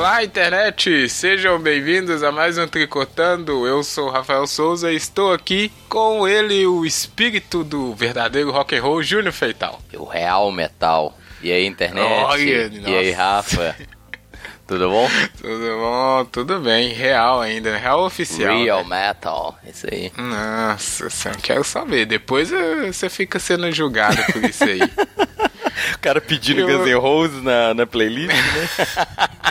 Olá, internet! Sejam bem-vindos a mais um Tricotando. Eu sou o Rafael Souza e estou aqui com ele, o espírito do verdadeiro rock and roll, Júnior Feital. O real metal. E aí, internet? Olha, e aí, Rafa? Tudo bom? Tudo bom, tudo bem. Real ainda, real oficial. Real né? metal, isso aí. Nossa, só quero saber. Depois eh, você fica sendo julgado por isso aí. o cara pedindo Eu- Guns N' Roses na, na playlist, né?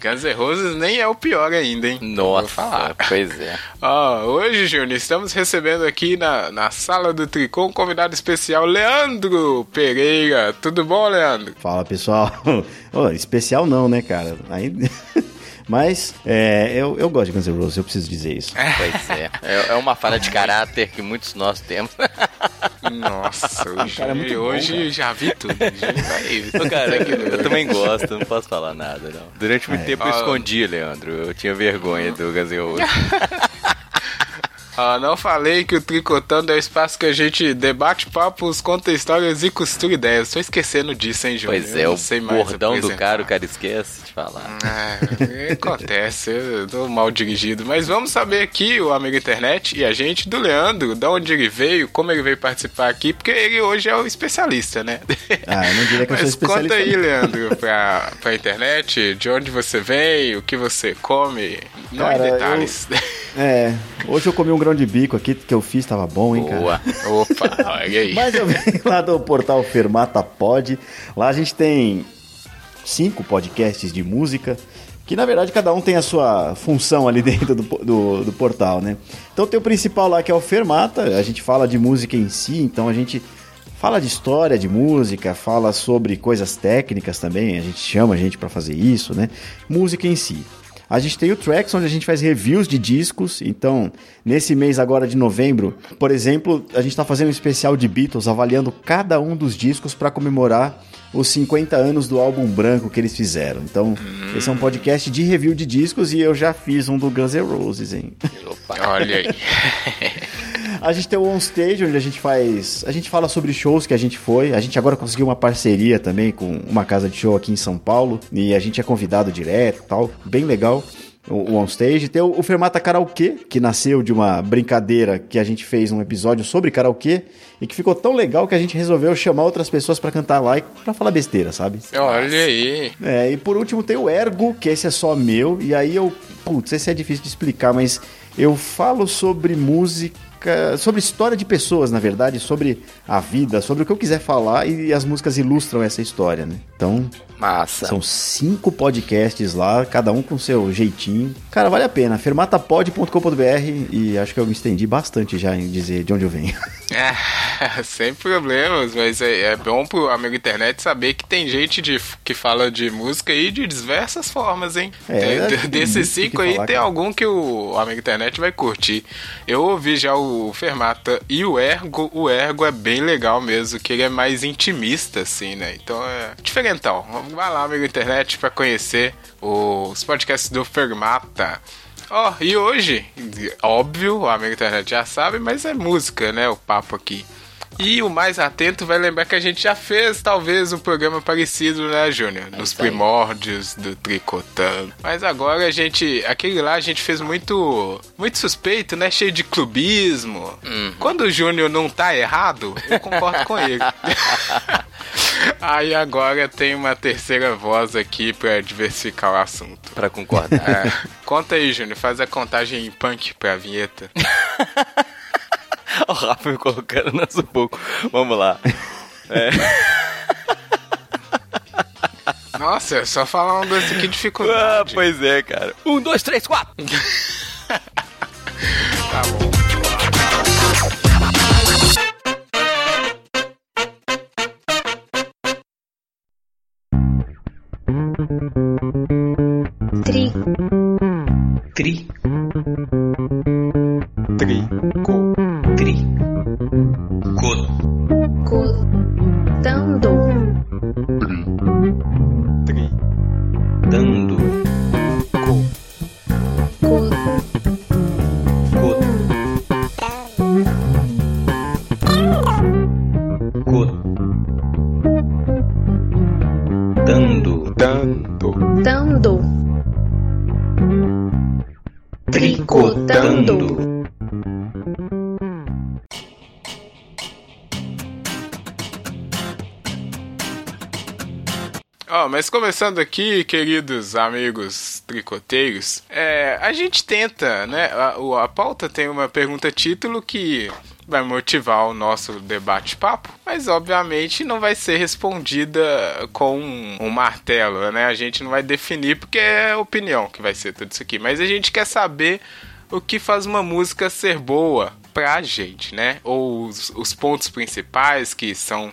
Guns N' Roses nem é o pior ainda, hein? Vou Nossa, falar. pois é. Ó, hoje, Júnior, estamos recebendo aqui na, na sala do Tricô um convidado especial, Leandro Pereira. Tudo bom, Leandro? Fala pessoal. Ô, especial não, né, cara? Ainda... Mas é, eu, eu gosto de Guns N' Roses, eu preciso dizer isso. Pois é. É, é uma falha de caráter que muitos nós temos. Nossa, hoje, cara é bom, hoje cara. já vi tudo. Já cara, eu, também gosto, não posso falar nada, não. Durante muito É. tempo eu Ah. escondi, Leandro. Eu tinha vergonha do Guns N' Roses. Ah, não falei que o Tricotando é o espaço que a gente debate papos, conta histórias e costura ideias. Tô esquecendo disso, hein, Júnior? Pois Eu é, o sei mais bordão do cara, o cara esquece de falar. É, acontece, eu tô mal dirigido. Mas vamos saber aqui, o amigo internet e a gente, do Leandro, da onde ele veio, como ele veio participar aqui, porque ele hoje é o especialista, né? Ah, eu não diria que eu sou Mas especialista. conta aí. Leandro, pra, pra internet, de onde você vem, o que você come, não Cara, em detalhes. É, hoje eu comi um grão de bico aqui que eu fiz, tava bom, hein, cara? Boa. Opa, olha aí. Mas eu venho lá do portal Fermata Pod. Lá a gente tem cinco podcasts de música. Que na verdade cada um tem a sua função ali dentro do, do, do portal, né? Então tem o principal lá que é o Fermata. A gente fala de música em si, então a gente fala de história de música, fala sobre coisas técnicas também. A gente chama a gente pra fazer isso, né? Música em si. A gente tem o Tracks, onde a gente faz reviews de discos. Então, nesse mês agora de novembro, por exemplo, a gente está fazendo um especial de Beatles, avaliando cada um dos discos para comemorar os 50 anos do álbum branco que eles fizeram. Então, esse é um podcast de review de discos e eu já fiz um do Guns N' Roses, hein? Opa. Olha aí. A gente tem o On Stage, onde a gente faz. A gente fala sobre shows que a gente foi. A gente agora conseguiu uma parceria também com uma casa de show aqui em São Paulo. E a gente é convidado direto e tal. Bem legal. O, o On Stage. Tem o, o Fermata Karaokê, que nasceu de uma brincadeira que a gente fez um episódio sobre karaokê. E que ficou tão legal que a gente resolveu chamar outras pessoas pra cantar lá e pra falar besteira, sabe? Olha aí. É, e por último tem o Ergo, que esse é só meu, e aí eu, putz, esse é difícil de explicar, mas eu falo sobre música, sobre história de pessoas, na verdade, sobre a vida, sobre o que eu quiser falar, e as músicas ilustram essa história, né? Então, Massa. são cinco podcasts lá, cada um com seu jeitinho. Cara, vale a pena, fermatapod.com.br, e acho que eu me estendi bastante já em dizer de onde eu venho. É, sem problemas, mas é, é bom pro amigo internet saber que tem gente de, que fala de música aí de diversas formas, hein? É, Tem- é, desses cinco aí, falar, tem cara. algum que o amigo internet vai curtir. Eu ouvi já o Fermata e o Ergo. O Ergo é bem legal mesmo, que ele é mais intimista, assim, né? Então é diferentão. Vai lá, amigo internet, pra conhecer os podcasts do Fermata. Ó, e hoje, óbvio, o amigo internet já sabe, mas é música, né? O papo aqui. E o mais atento vai lembrar que a gente já fez talvez um programa parecido, né, Júnior? Nos isso aí. primórdios do Tricotando. Mas agora a gente. Aquele lá a gente fez muito. Muito suspeito, né? Cheio de clubismo. Quando o Júnior não tá errado, eu concordo com ele. Aí agora tem uma terceira voz aqui pra diversificar o assunto. Pra concordar. É, conta aí, Júnior, faz a contagem em punk pra vinheta. o Rafa me colocando no sufoco. Vamos lá. Nossa, é só falar um desse aqui de Ah, dificuldade. pois é, cara. Um, dois, três, quatro. Tá bom. Tri, Tri, começando aqui, queridos amigos tricoteiros, é, a gente tenta, né? A, a pauta tem uma pergunta título que vai motivar o nosso debate-papo, mas obviamente não vai ser respondida com um, um martelo, né? A gente não vai definir porque é opinião que vai ser tudo isso aqui, mas a gente quer saber o que faz uma música ser boa pra gente, né? Ou os, os pontos principais que são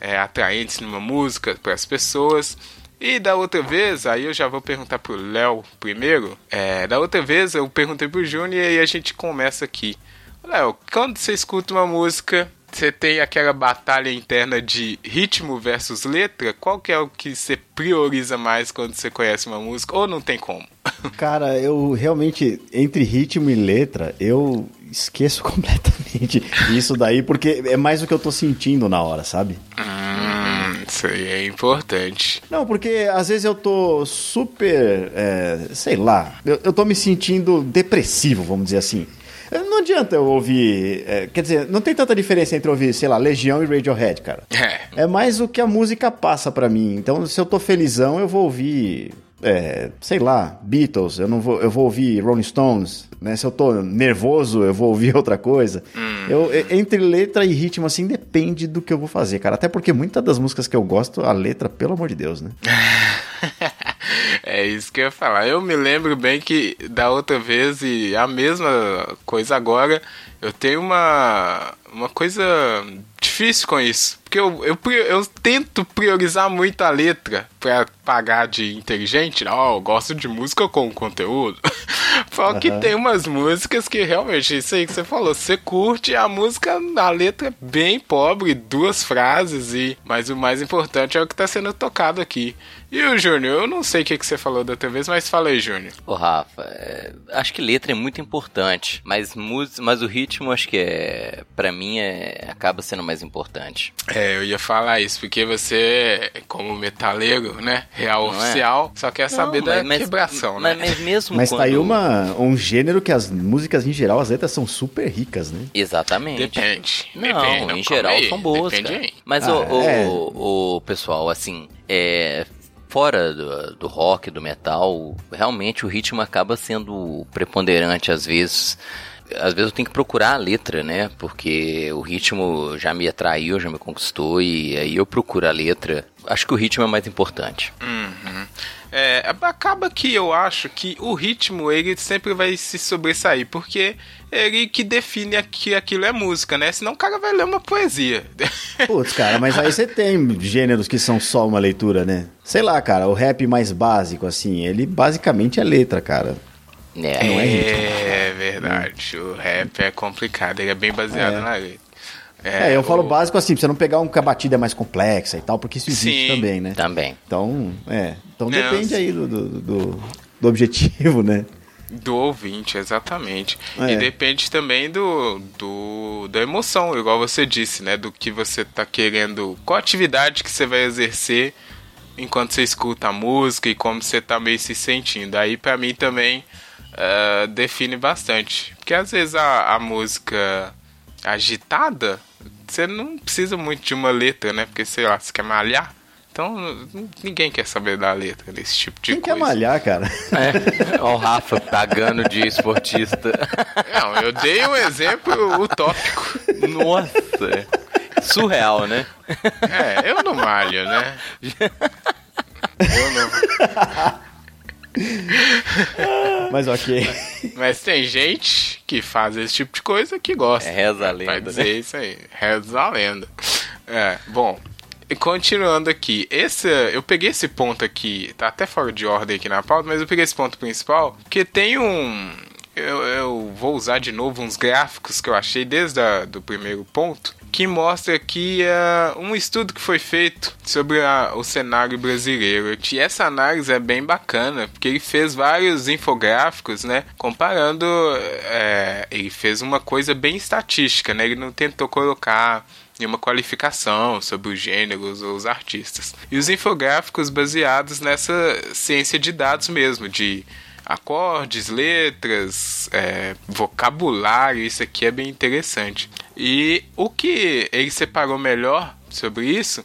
é, atraentes numa música para as pessoas. E da outra vez, aí eu já vou perguntar pro Léo primeiro. É, da outra vez eu perguntei pro Júnior e aí a gente começa aqui. Léo, quando você escuta uma música, você tem aquela batalha interna de ritmo versus letra? Qual que é o que você prioriza mais quando você conhece uma música? Ou não tem como? Cara, eu realmente, entre ritmo e letra, eu esqueço completamente isso daí, porque é mais o que eu tô sentindo na hora, sabe? Hum, isso aí é importante. Não, porque às vezes eu tô super, é, sei lá, eu, eu tô me sentindo depressivo, vamos dizer assim. Não adianta eu ouvir, é, quer dizer, não tem tanta diferença entre ouvir, sei lá, Legião e Radiohead, cara. É. É mais o que a música passa pra mim. Então, se eu tô felizão, eu vou ouvir, é, sei lá, Beatles. Eu não vou, eu vou ouvir Rolling Stones. Né? Se eu tô nervoso, eu vou ouvir outra coisa. Eu, e- entre letra e ritmo, assim, depende do que eu vou fazer, cara. Até porque muitas das músicas que eu gosto, a letra, pelo amor de Deus, né? É isso que eu ia falar. Eu me lembro bem que da outra vez e a mesma coisa agora, eu tenho uma, uma coisa difícil com isso. Porque eu, eu, eu tento priorizar muito a letra pra pagar de inteligente. Não, eu gosto de música com conteúdo. Só que Aham. tem umas músicas que realmente, isso aí que você falou, você curte a música, a letra é bem pobre, duas frases, e mas o mais importante é o que tá sendo tocado aqui. E o Júnior, eu não sei o que, que você falou da outra vez, mas fala aí, Júnior. Ô, Rafa, é, acho que letra é muito importante, mas, mus- mas o ritmo, acho que é, pra mim, é, acaba sendo mais importante. É, eu ia falar isso, porque você, como metaleiro, né, real Não é? oficial, só quer saber Não, da mas- mas- quebração, mas, né? Mas mesmo Mas quando... tá aí uma, um gênero que as músicas, em geral, as letras são super ricas, né? Exatamente. Depende. Não, depende, em calma geral aí, são boas, Depende cara. aí. Mas Ah, o, o, é. o pessoal, assim, é, fora do, do rock, do metal, realmente o ritmo acaba sendo preponderante às vezes. Às vezes eu tenho que procurar a letra, né? Porque o ritmo já me atraiu, já me conquistou e aí eu procuro a letra. Acho que o ritmo é mais importante. Uhum. É, acaba que eu acho que o ritmo ele sempre vai se sobressair, porque ele que define que aquilo é música, né? Senão o cara vai ler uma poesia. Putz, cara, mas aí você tem gêneros que são só uma leitura, né? Sei lá, cara, o rap mais básico, assim, ele basicamente é letra, cara. É, Não é ritmo. É verdade, o rap é complicado, ele é bem baseado É. na letra. É, eu falo o- básico assim, pra você não pegar um que a batida é mais complexa e tal, porque isso existe Sim. também, né? Também. Então, é. Então Não, depende aí do, do, do- do objetivo, né? Do ouvinte, exatamente. É. E depende também do, do da emoção, igual você disse, né? Do que você tá querendo, qual atividade que você vai exercer enquanto você escuta a música e como você tá meio se sentindo. Aí pra mim também eh, define bastante. Porque às vezes a, a música agitada, você não precisa muito de uma letra, né? Porque sei lá, você quer malhar. Então ninguém quer saber da letra desse tipo de Quem coisa. quer malhar, cara? É. Ó o Rafa pagando de esportista. Não, eu dei um exemplo utópico. Nossa. Surreal, né? É, eu não malho, né? Eu não. Mas ok. Mas tem gente que faz esse tipo de coisa que gosta. É, reza a Vai lenda, dizer né? isso aí. Reza a lenda. É, bom. E continuando aqui, esse, eu peguei esse ponto aqui, tá até fora de ordem aqui na pauta, mas eu peguei esse ponto principal, que tem um. Eu, eu vou usar de novo uns gráficos que eu achei desde o primeiro ponto, que mostra aqui uh, um estudo que foi feito sobre a- o cenário brasileiro. E essa análise é bem bacana, porque ele fez vários infográficos, né? Comparando. é, ele fez uma coisa bem estatística, né? Ele não tentou colocar nenhuma qualificação sobre os gêneros ou os artistas. E os infográficos baseados nessa ciência de dados mesmo, de acordes, letras, é, vocabulário, isso aqui é bem interessante. E o que ele separou melhor sobre isso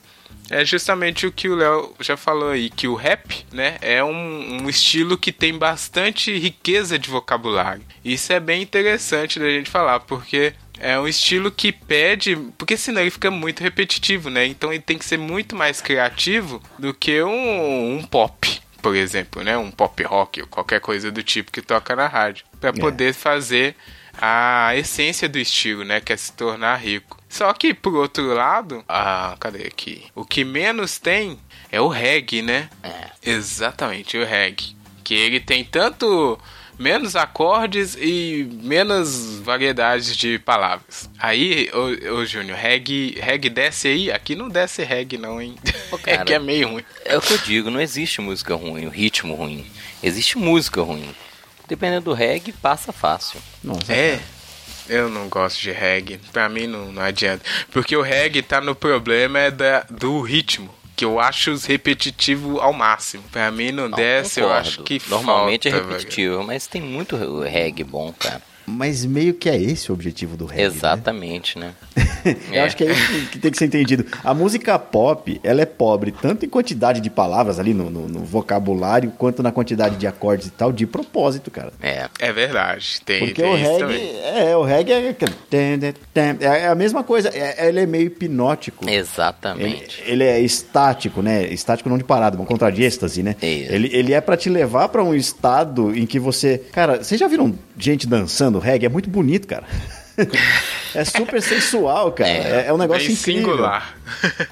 é justamente o que o Léo já falou aí, que o rap, né, é um, um, estilo que tem bastante riqueza de vocabulário. Isso é bem interessante da gente falar, porque é um estilo que pede, porque senão ele fica muito repetitivo, né? Então ele tem que ser muito mais criativo do que um, um pop, por exemplo, né? Um pop rock ou qualquer coisa do tipo que toca na rádio, para é. poder fazer a essência do estilo, né? Que é se tornar rico. Só que, por outro lado, ah, cadê aqui? O que menos tem é o reggae, né? É. Exatamente, o reggae. Que ele tem tanto menos acordes e menos variedades de palavras. Aí, ô, ô Júnior, reggae, reggae desce aí? Aqui não desce reggae não, hein? Pô, cara, reggae é meio ruim. É o que eu digo, não existe música ruim, ritmo ruim. Existe música ruim. Dependendo do reggae, passa fácil. Nossa, é. Cara. Eu não gosto de reggae. Pra mim não, não adianta. Porque o reggae tá no problema é da, do ritmo que eu acho repetitivo ao máximo. Pra mim não, não desce, concordo. eu acho que Normalmente é falta, é repetitivo, velho. mas tem muito reggae bom, cara. Mas meio que é esse o objetivo do reggae. Né? Exatamente, né? né? Eu é. acho que é isso que tem que ser entendido. A música pop, ela é pobre tanto em quantidade de palavras ali no, no, no, vocabulário, quanto na quantidade de acordes e tal, de propósito, cara. É. É verdade. Tem, Porque tem o reggae. É, o reggae é, é a mesma coisa. É, ele é meio hipnótico. Exatamente. Ele, ele, é estático, né? Estático não de parada, vamos contra de êxtase, né? Isso. Ele, ele é para te levar para um estado em que você. Cara, vocês já viram gente dançando reggae? É muito bonito, cara. é super sensual, cara. É, é um negócio Bem incrível. singular.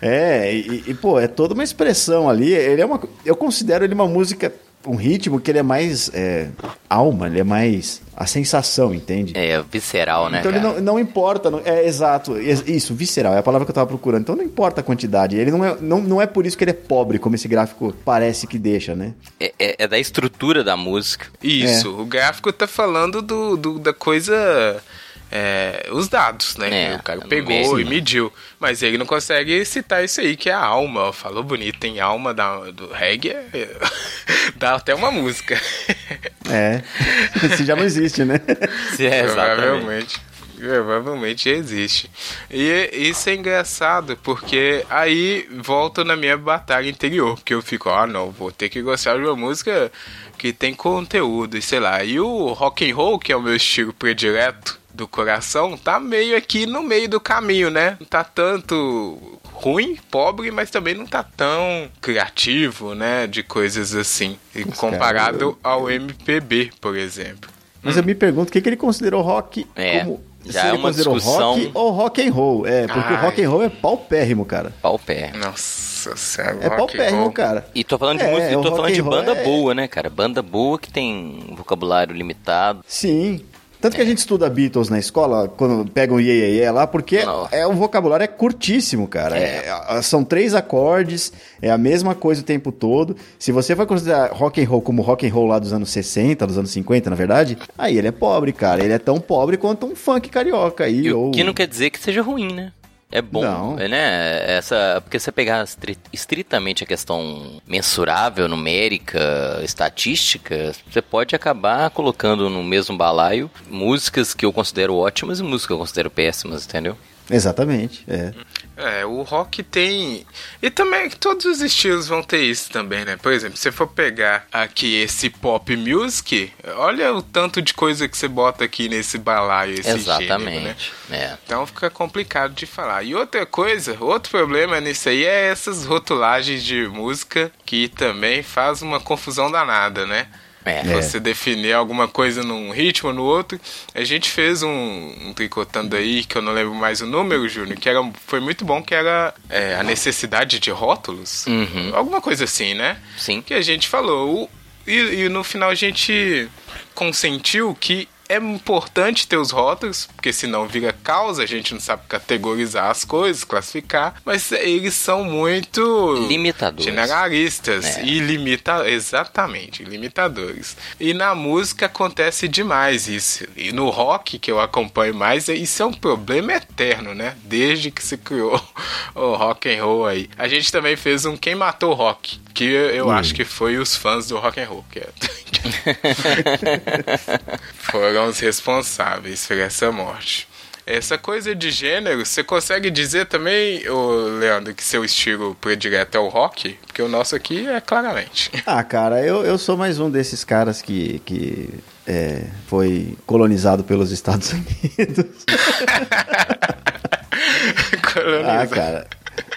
é, e, e, pô, é toda uma expressão ali. Ele é uma, eu considero ele uma música um ritmo que ele é mais é, alma, ele é mais a sensação, entende? É, visceral, né? Então cara? ele não, não importa, não, é exato, isso, visceral, é a palavra que eu tava procurando. Então não importa a quantidade, ele não é, não, não é por isso que ele é pobre, como esse gráfico parece que deixa, né? É, é, é da estrutura da música. Isso, é. o gráfico tá falando do, do da coisa é, os dados, né? É, o cara pegou e mediu. Mas ele não consegue citar isso aí, que é a alma. Falou bonito, tem alma da, do reggae, é, dá até uma música. É, isso já não existe, né? É, Provavelmente. Provavelmente existe. E isso é engraçado, porque aí volto na minha batalha interior, porque eu fico, ah não, vou ter que gostar de uma música que tem conteúdo, e sei lá. E o rock and roll, que é o meu estilo predileto, do coração tá meio aqui no meio do caminho, né? Não tá tanto ruim, pobre, mas também não tá tão criativo, né? De coisas assim. comparado cara, eu... ao MPB, por exemplo. Mas hum. eu me pergunto o que, que ele considerou rock é. como já é uma discussão. rock ou rock and roll. É, porque Ai. o rock and roll é paupérrimo, cara. Paupérrimo. Nossa senhora. É paupérrimo, cara. E tô falando de é, música, tô falando de banda é... boa, né, cara? Banda boa que tem vocabulário limitado. Sim. Tanto que a gente estuda Beatles na escola, quando pega um iê, iê, lá, porque é o vocabulário é curtíssimo, cara. É. É, são três acordes, é a mesma coisa o tempo todo. Se você for considerar rock and roll como rock and roll lá dos anos 60, dos anos 50, na verdade, aí ele é pobre, cara. Ele é tão pobre quanto um funk carioca aí. E ou... O que não quer dizer que seja ruim, né? É bom, não. né? Essa, porque você pegar estritamente a questão mensurável, numérica, estatística, você pode acabar colocando no mesmo balaio músicas que eu considero ótimas e músicas que eu considero péssimas, entendeu? Exatamente, é. É, o rock tem. E também todos os estilos vão ter isso também, né? Por exemplo, se você for pegar aqui esse pop music, olha o tanto de coisa que você bota aqui nesse balaio, esse Exatamente. Gênero, né? É. Então fica complicado de falar. E outra coisa, outro problema nisso aí é essas rotulagens de música que também faz uma confusão danada, né? É. Você definir alguma coisa num ritmo, no outro. A gente fez um, um tricotando aí, que eu não lembro mais o número, Júnior, que era, foi muito bom, que era é, a necessidade de rótulos. Uhum. Alguma coisa assim, né? Sim. Que a gente falou. O, e, e no final a gente consentiu que é importante ter os rótulos, porque senão vira causa, a gente não sabe categorizar as coisas, classificar, mas eles são muito limitadores. Generalistas é. e limita exatamente, limitadores. E na música acontece demais isso. E no rock que eu acompanho mais, isso é um problema eterno, né? Desde que se criou o rock and roll aí. A gente também fez um quem matou o rock, que eu hum. acho que foi os fãs do rock and roll, que é... foram os responsáveis por essa morte. essa coisa de gênero, você consegue dizer também, ô Leandro, que seu estilo predileto é o rock? Porque o nosso aqui é claramente. Ah, cara, eu, eu sou mais um desses caras que, que é, foi colonizado pelos Estados Unidos. ah, cara.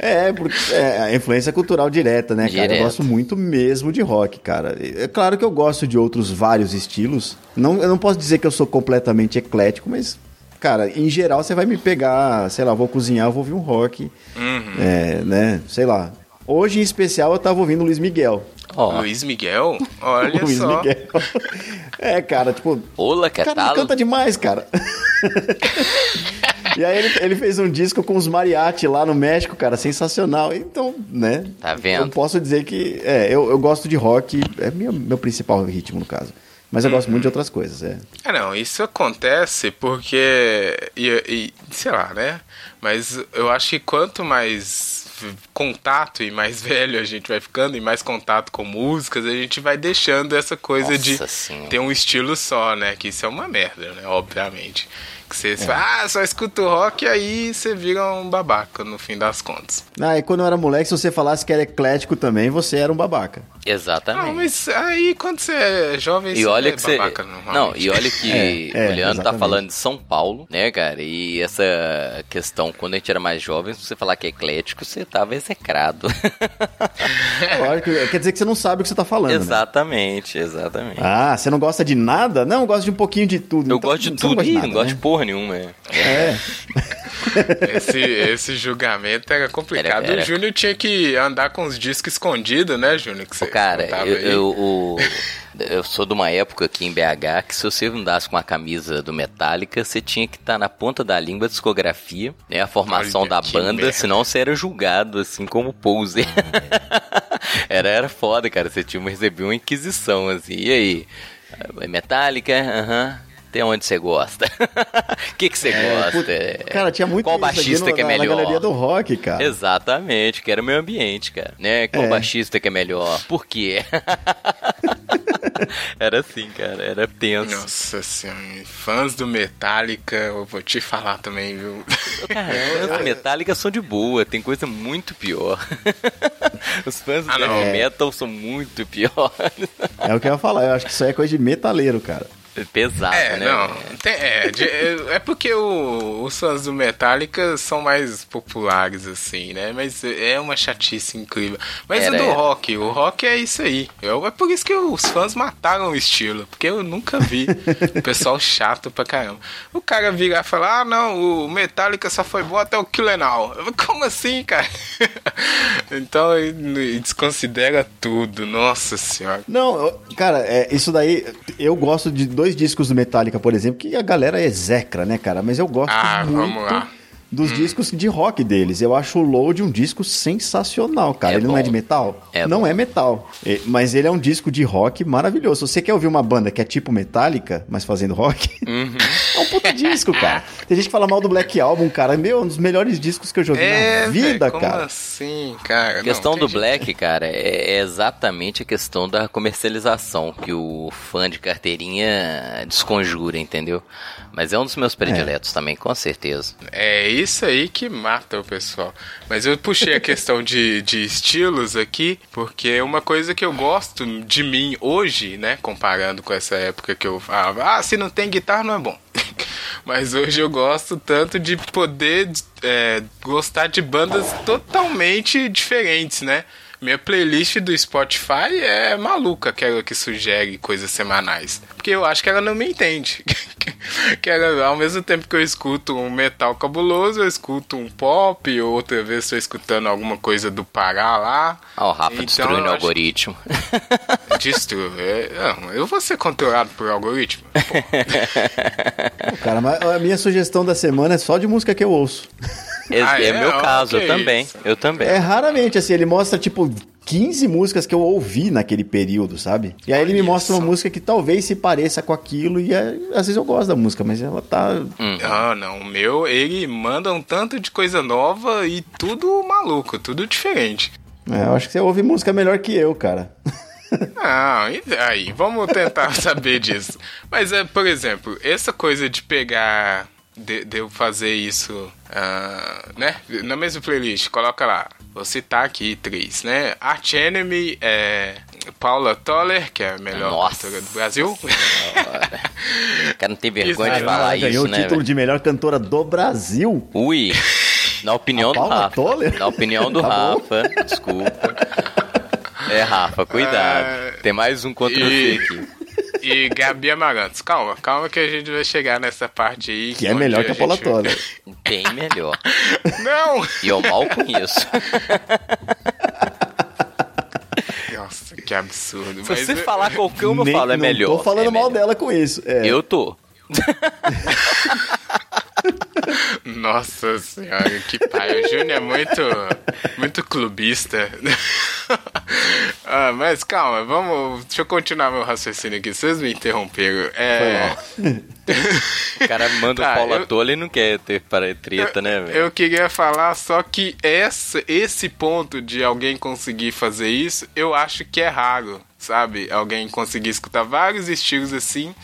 É, porque é a influência cultural direta, né, cara? Direto. Eu gosto muito mesmo de rock, cara. É claro que eu gosto de outros vários estilos. Não, eu não posso dizer que eu sou completamente eclético, mas, cara, em geral você vai me pegar, sei lá, vou cozinhar, eu vou ouvir um rock. Uhum. É, né? Sei lá. Hoje, em especial, eu tava ouvindo Luiz Miguel. Ó, Luiz Miguel? Olha Luiz só. Miguel. É, cara, tipo, Ola, que o cara tal? canta demais, cara. e aí ele, ele fez um disco com os mariachi lá no México, cara, sensacional. Então, né? Tá vendo? Eu posso dizer que é, eu, eu gosto de rock, é meu, meu principal ritmo no caso. Mas eu gosto muito de outras coisas, é. É, não, isso acontece porque. E, e, sei lá, né? Mas eu acho que quanto mais contato e mais velho a gente vai ficando e mais contato com músicas, a gente vai deixando essa coisa de Nossa Senhora. ter um estilo só, né? Que isso é uma merda, né? Obviamente. Que você fala, ah, só escuta o rock e aí você vira um babaca no fim das contas. Ah, e quando eu era moleque, se você falasse que era eclético também, você era um babaca. Exatamente. Não, mas aí quando você é jovem, E você olha é que você. babaca Não, normalmente. e olha que É, é, o Leandro tá falando de São Paulo, né, cara? E essa questão, quando a gente era mais jovem, se você falar que é eclético, você tava execrado. Lógico, quer dizer que você não sabe o que você tá falando, né? exatamente, exatamente. Ah, você não gosta de nada? Não, eu gosto de um pouquinho de tudo. eu Então, gosto de você tudo, Ih, nada, não gosto né? de porra nenhuma. é. É. Esse, esse julgamento era complicado. Era- era- O Júnior tinha que andar com os discos escondidos, né, Júnior? Que você cara, eu, eu, o- eu sou de uma época aqui em BH que se você andasse com a camisa do Metallica, você tinha que estar na ponta da língua a discografia, né? A formação Olha, da banda, merda. senão você era julgado, assim, como poser. era, era foda, cara. Você tinha recebia uma inquisição, assim. E aí? É Metallica? Aham. Até onde você gosta? O que, que você gosta? Put- Cara, tinha muito Qual baixista no- que é na, melhor? Na galeria do rock, cara. Exatamente, que era o meu ambiente, cara. Né? Qual É. baixista que é melhor? Por quê? era assim, cara. Era tenso. Nossa senhora, fãs do Metallica, eu vou te falar também, viu? Cara, os fãs do Metallica são de boa, tem coisa muito pior. Os fãs do Ah, metal são muito pior. É o que eu ia falar. Eu acho que isso aí é coisa de metaleiro, cara. Pesado, É, né? não. tem- é, de- é, é porque o- os fãs do Metallica são mais populares, assim, né? Mas é uma chatice incrível. Mas Era, o do era. rock, o rock é isso aí. Eu- é por isso que os fãs mataram o estilo. Porque eu nunca vi o pessoal chato pra caramba. O cara virar e falar: ah, não, o Metallica só foi bom até o Kill Em All. Eu, Como assim, cara? então ele desconsidera tudo. Nossa senhora. Não, eu- cara, é, isso daí. Eu gosto de dois discos do Metallica, por exemplo, que a galera execra, né, cara? Mas eu gosto Ah, muito vamos lá. Dos discos de rock deles. Eu acho o Load um disco sensacional, cara. É ele não é bom. de metal? É não bom. é metal. É, Mas ele é um disco de rock maravilhoso. Se você quer ouvir uma banda que é tipo Metallica, mas fazendo rock, Uhum. é um puta disco, cara. Tem gente que fala mal do Black Album, cara. Meu, é um dos melhores discos que eu joguei É, na vida, como cara. assim, cara? A questão Não, do Black, cara, é é exatamente a questão da comercialização que o fã de carteirinha desconjura, entendeu? Mas é um dos meus prediletos também, com certeza. É isso aí que mata o pessoal. Mas eu puxei a questão de, de estilos aqui, porque uma coisa que eu gosto de mim hoje, né? Comparando com essa época que eu falava, ah, se não tem guitarra não é bom. Mas hoje eu gosto tanto de poder é, gostar de bandas totalmente diferentes, né? Minha playlist do Spotify é maluca, aquela que sugere coisas semanais. Porque eu acho que ela não me entende. que ela, ao mesmo tempo que eu escuto um metal cabuloso, eu escuto um pop, outra vez estou escutando alguma coisa do Pará lá. Ah, o Rafa Então, destruindo o algoritmo. Destrui. É, não, eu vou ser controlado por algoritmo. Pô, Cara, mas a minha sugestão da semana é só de música que eu ouço. Ah, é, é? meu caso, Ok, eu também. isso. Eu também. É raramente, assim, ele mostra, tipo, 15 músicas que eu ouvi naquele período, sabe? E aí ele me Olha mostra uma música que talvez se pareça com aquilo, e é- às vezes eu gosto da música, mas ela tá. Ah, não. O meu, ele manda um tanto de coisa nova e tudo maluco, tudo diferente. É, eu acho que você ouve música melhor que eu, cara. Ah, e aí, vamos tentar saber disso. Mas é, por exemplo, essa coisa de pegar de, de eu fazer isso, ah, né? Na mesma playlist, coloca lá. Vou citar aqui três, né? Arch Enemy, é, Paula Toller, que é a melhor Nossa. cantora do Brasil. O cara não tem vergonha de Isso, falar Ela ganhou isso, o né? título velho? de melhor cantora do Brasil. Ui, na opinião A do Paula Rafa. Toller? Na opinião do Tá. Rafa, desculpa. É, Rafa, cuidado. Ah, Tem mais um contra e- você aqui. E Gabi Amarantos. Calma, calma que a gente vai chegar nessa parte aí. Que é melhor que a Paula gente-. Bem melhor. Não! E eu mal conheço. Nossa, que absurdo. Se você eu- falar qualquer uma, eu falo, é não melhor. tô falando é mal melhor. dela com isso. É. Eu tô. Nossa senhora, que pai. O Júnior é muito, muito clubista. ah, mas calma, vamos. Deixa eu continuar meu raciocínio aqui. Vocês me interromperam. É, O cara manda Tá, o Paula eu- Toller e não quer ter para treta, né, velho? eu queria falar só que essa, esse ponto de alguém conseguir fazer isso, eu acho que é raro, sabe? Alguém conseguir escutar vários estilos assim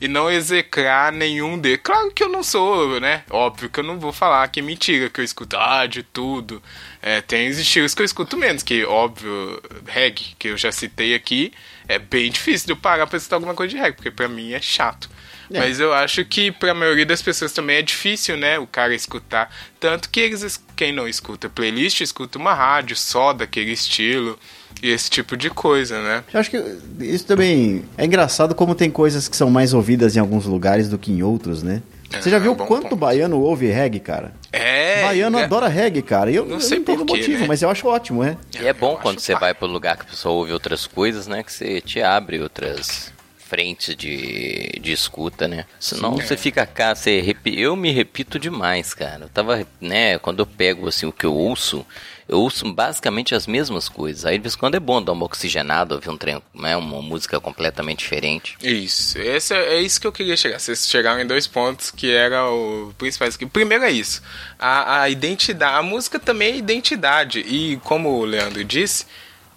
e não execrar nenhum deles. Claro que eu não sou, né? Óbvio que eu não vou falar que é mentira, que eu escuto ah, de tudo. É, tem os estilos que eu escuto menos, que óbvio, reggae, que eu já citei aqui, é bem difícil de eu parar pra escutar alguma coisa de reggae, porque pra mim é chato. É. Mas eu acho que pra maioria das pessoas também é difícil, né? O cara escutar. Tanto que eles, es- quem não escuta playlist, escuta uma rádio só daquele estilo e esse tipo de coisa, né? Eu acho que isso também é engraçado como tem coisas que são mais ouvidas em alguns lugares do que em outros, né? Você já É, viu bom quanto ponto. baiano ouve reggae, cara? É. baiano é- adora reggae, cara. Eu Não eu sei não entendo o motivo, né? mas eu acho ótimo, é. E é bom Eu quando você vai para um lugar que a pessoa ouve outras coisas, né? Que você te abre outras frentes de, de escuta, né? Senão você fica cá, você repi... eu me repito demais, cara. Eu tava, né, quando eu pego assim o que eu ouço, eu ouço basicamente as mesmas coisas. Aí de vez em quando é bom dar uma oxigenada, ouvir um trem, né, uma música completamente diferente. Isso, esse é, é isso que eu queria chegar. Vocês chegaram em dois pontos que era o principais. O primeiro é isso, a, a identidade, a música também é identidade e como o Leandro disse,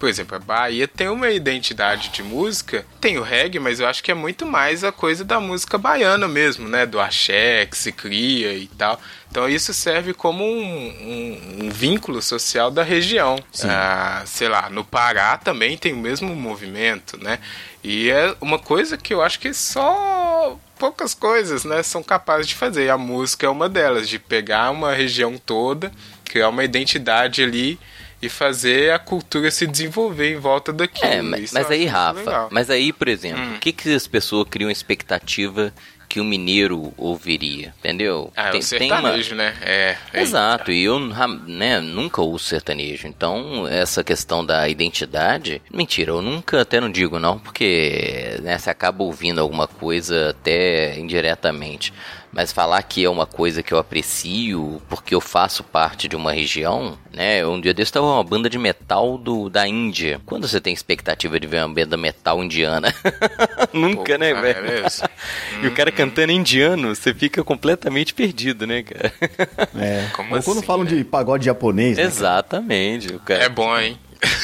por exemplo, a Bahia tem uma identidade de música, tem o reggae, mas eu acho que é muito mais a coisa da música baiana mesmo, né, do axé que se cria e tal. Então isso serve como um, um- um vínculo social da região. Ah, sei lá, no Pará também tem o mesmo movimento, né? E é uma coisa que eu acho que só poucas coisas, né, são capazes de fazer. A música é uma delas, de pegar uma região toda, criar uma identidade ali e fazer a cultura se desenvolver em volta daquilo. É, mas, mas aí, Rafa, legal. Hum. mas aí, por exemplo, o que, que as pessoas criam expectativa que o mineiro ouviria? Entendeu? Ah, é o uma- sertanejo, né? É, é Exato, e eu né, nunca ouço sertanejo. Então, essa questão da identidade. Mentira, eu nunca até não digo não, porque né, você acaba ouvindo alguma coisa até indiretamente. Mas falar que é uma coisa que eu aprecio porque eu faço parte de uma região, né? Um dia desse estava uma banda de metal do, da Índia. Quando você tem expectativa de ver uma banda metal indiana? nunca, Pô, né, velho? é mesmo. E o cara cantando indiano, você fica completamente perdido, né, cara? É. Como Ou quando assim, falam de pagode japonês, né? Exatamente. O cara... É bom, hein?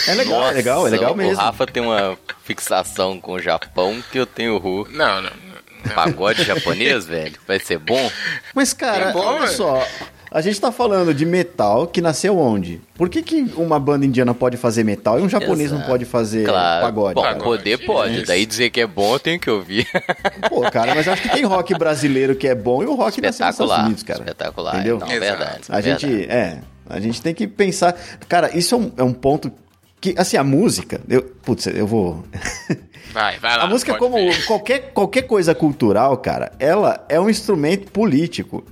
É legal, é legal, é legal o mesmo. Rafa tem uma fixação com o Japão que eu tenho horror. Não, não. não. Pagode japonês, velho? Vai ser bom? Mas, cara, É bom, olha só. A gente tá falando de metal que nasceu onde? Por que, que uma banda indiana pode fazer metal e um japonês não Exato. pode fazer Claro. pagode? Bom, cara? Pagode, poder pode. isso. Daí dizer que é bom, eu tenho que ouvir. Pô, cara, mas eu acho que tem rock brasileiro que é bom e o rock nasceu nos Estados. Unidos, cara. Espetacular. Entendeu? Não, é Exato. verdade. A verdade. gente, é, a gente tem que pensar. Cara, isso é um, é um ponto que, assim, a música. Eu, putz, eu vou. Vai, vai lá. a música, como ver. qualquer, qualquer coisa cultural, cara, ela é um instrumento político.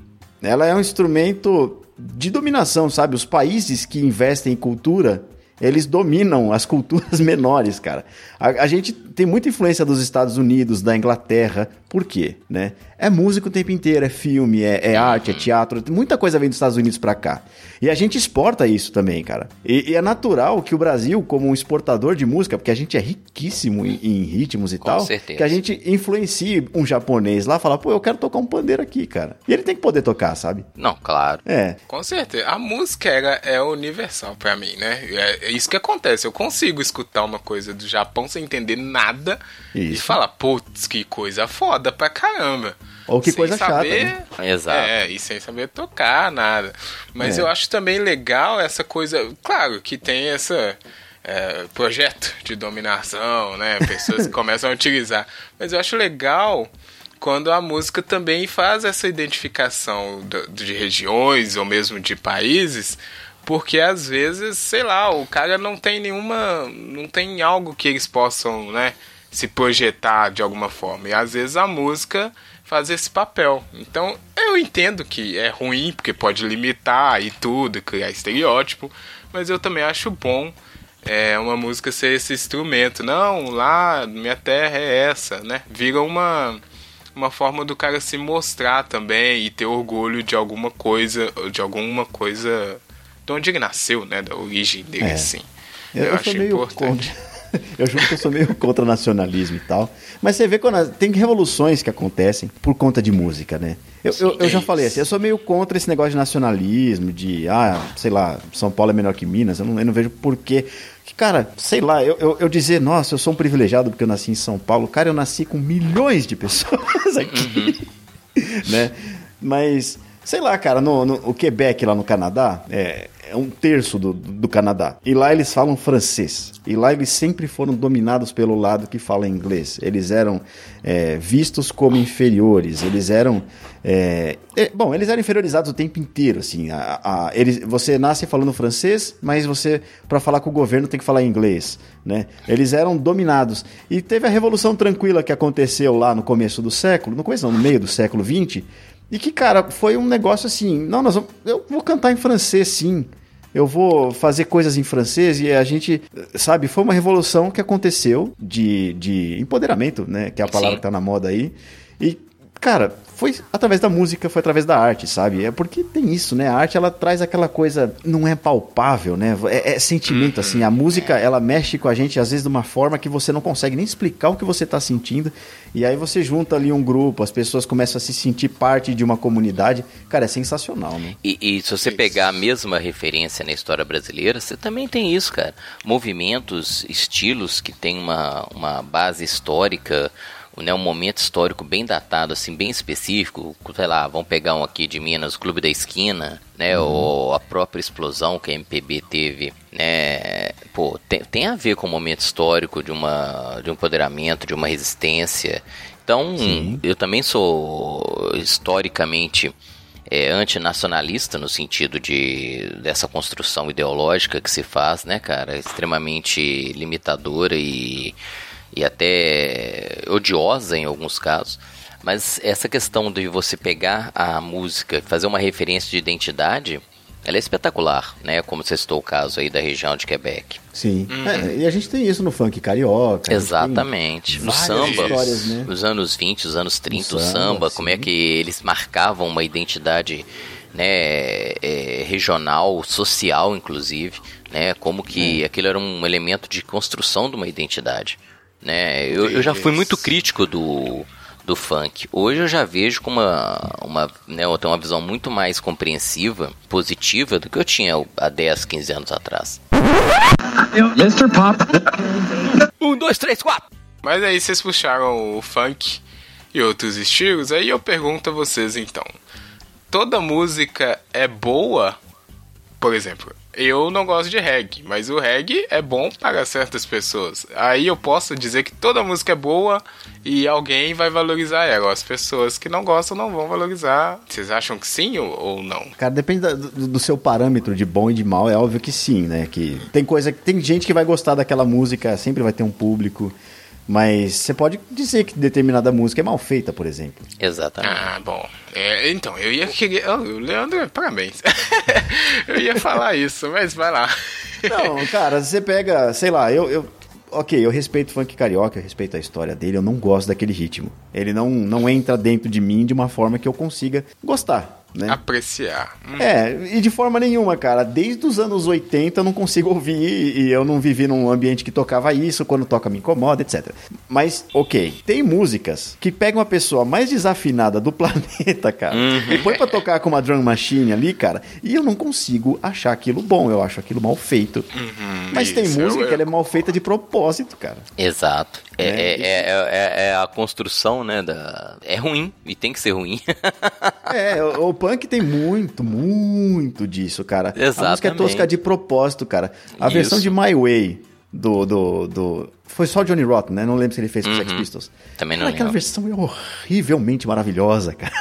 Ela é um instrumento de dominação, sabe? Os países que investem em cultura, eles dominam as culturas menores, cara. A, a gente tem muita influência dos Estados Unidos, da Inglaterra. Por quê? Né? É música o tempo inteiro, é filme, é, é arte, é teatro. Muita coisa vem dos Estados Unidos pra cá. E a gente exporta isso também, cara. E, e é natural que o Brasil, como um exportador de música, porque a gente é riquíssimo em, em ritmos e Com tal, certeza. que a gente influencie um japonês lá, falar, pô, eu quero tocar um pandeiro aqui, cara. E ele tem que poder tocar, sabe? Não, claro. É. Com certeza. A música era, é universal pra mim, né? É, é isso que acontece. Eu consigo escutar uma coisa do Japão sem entender nada e Isso. falar, putz, que coisa foda pra caramba. Ou que sem coisa saber, chata, né? Exato. É, e sem saber tocar, nada. Mas É. eu acho também legal essa coisa. Claro que tem essa. é, projeto de dominação, né? Pessoas que começam a utilizar. Mas eu acho legal quando a música também faz essa identificação do- de regiões ou mesmo de países, porque às vezes, sei lá, o cara não tem nenhuma. não tem algo que eles possam, né? Se projetar de alguma forma. E às vezes a música faz esse papel. Então eu entendo que é ruim, porque pode limitar e tudo, criar estereótipo, mas eu também acho bom é, uma música ser esse instrumento. Não, lá, minha terra é essa, né? Vira uma, uma forma do cara se mostrar também e ter orgulho de alguma coisa, de alguma coisa de onde ele nasceu, né? Da origem dele, É. assim. Eu, Eu, acho importante. contra. Eu juro que eu sou meio contra nacionalismo e tal. Mas você vê quando tem revoluções que acontecem por conta de música, né? Eu, eu, eu já falei assim, eu sou meio contra esse negócio de nacionalismo, de, ah, sei lá, São Paulo é melhor que Minas. Eu não, eu não vejo porquê. Que, Cara, sei lá, eu, eu, dizer, nossa, eu sou um privilegiado porque eu nasci em São Paulo. Cara, eu nasci com milhões de pessoas aqui. né? Mas, sei lá, cara, no, no- o Quebec lá no Canadá é, é um terço do, do Canadá. E lá eles falam francês. E lá eles sempre foram dominados pelo lado que fala inglês. Eles eram é, vistos como inferiores. Eles eram. é, é, bom, eles eram inferiorizados o tempo inteiro, assim. A, a- eles, você nasce falando francês, mas você, para falar com o governo, tem que falar inglês, né? Eles eram dominados. E teve a Revolução Tranquila que aconteceu lá no começo do século, no começo não, no meio do século XX, e que, cara, foi um negócio assim, não, nós vamos, eu vou cantar em francês, sim. Eu vou fazer coisas em francês e a gente, sabe, foi uma revolução que aconteceu de, de empoderamento, né? Que é a palavra Sim. que tá na moda aí. E, cara, foi através da música, foi através da arte, sabe? É porque tem isso, né? A arte, ela traz aquela coisa, não é palpável, né? É, é sentimento, assim. A música, ela mexe com a gente, às vezes, de uma forma que você não consegue nem explicar o que você tá sentindo. E aí você junta ali um grupo, as pessoas começam a se sentir parte de uma comunidade. Cara, é sensacional, né? E, e se você pegar a mesma referência na história brasileira, você também tem isso, cara. Movimentos, estilos que têm uma, uma base histórica, né, um momento histórico bem datado, assim, bem específico. Sei lá, vamos pegar um aqui de Minas, o Clube da Esquina, né, ou a própria explosão que a MPB teve, né, pô, tem, tem a ver com o momento histórico de, uma, de um empoderamento, de uma resistência. Então, eu também sou historicamente é, antinacionalista no sentido de dessa construção ideológica que se faz, né, cara, extremamente limitadora e, e até odiosa em alguns casos. Mas essa questão de você pegar a música, fazer uma referência de identidade, ela é espetacular, né? Como você citou o caso aí da região de Quebec. Sim. É, e a gente tem isso no funk carioca. Exatamente. No samba, né? nos anos 20, os anos 30, No o samba, samba, como é que eles marcavam uma identidade né, é, regional, social, inclusive, né? Como que É. aquilo era um elemento de construção de uma identidade. Né? Eu, eu já fui muito crítico do, do funk. Hoje eu já vejo com uma, uma, né, eu tenho uma visão muito mais compreensiva, positiva do que eu tinha há 10, 15 anos atrás. Mr. Pop. Um, dois, três, quatro! Mas aí vocês puxaram o funk e outros estilos, aí eu pergunto a vocês então. Toda música é boa? Por exemplo, eu não gosto de reggae, mas o reggae é bom para certas pessoas. Aí eu posso dizer que toda música é boa e alguém vai valorizar ela. As pessoas que não gostam não vão valorizar. Vocês acham que sim ou, não? Cara, depende da- do, do seu parâmetro de bom e de mal, é óbvio que sim, né? Que tem coisa tem gente que vai gostar daquela música, sempre vai ter um público, mas você pode dizer que determinada música é mal feita, por exemplo. Exatamente. Ah, bom. É, então, eu ia querer. Oh, o Leandro, parabéns. eu ia falar isso, mas vai lá. Não, cara, você pega, sei lá, eu, eu ok, eu respeito o funk carioca, eu respeito a história dele, eu não gosto daquele ritmo. Ele não, não entra dentro de mim de uma forma que eu consiga gostar. Né? Apreciar. Hum. É, e de forma nenhuma, cara. Desde os anos 80 eu não consigo ouvir e eu não vivi num ambiente que tocava isso, quando toca me incomoda, etc. Mas, ok, tem músicas que pegam a pessoa mais desafinada do planeta, cara, e põe pra tocar com uma drum machine ali, cara, e eu não consigo achar aquilo bom, eu acho aquilo mal feito. Mas tem isso, música eu- que ela é mal feita de propósito, cara. Exato. É, É, é, é, é- é a construção, né? Da... É ruim e tem que ser ruim. É, o, o punk tem muito, muito disso, cara. A música é Exatamente. tosca de propósito, cara. A versão Isso. de My Way do, do, do. Foi só Johnny Rotten, né? Não lembro se ele fez com os Sex Pistols. Uhum. Também não Cara, Aquela versão é horrivelmente maravilhosa, cara.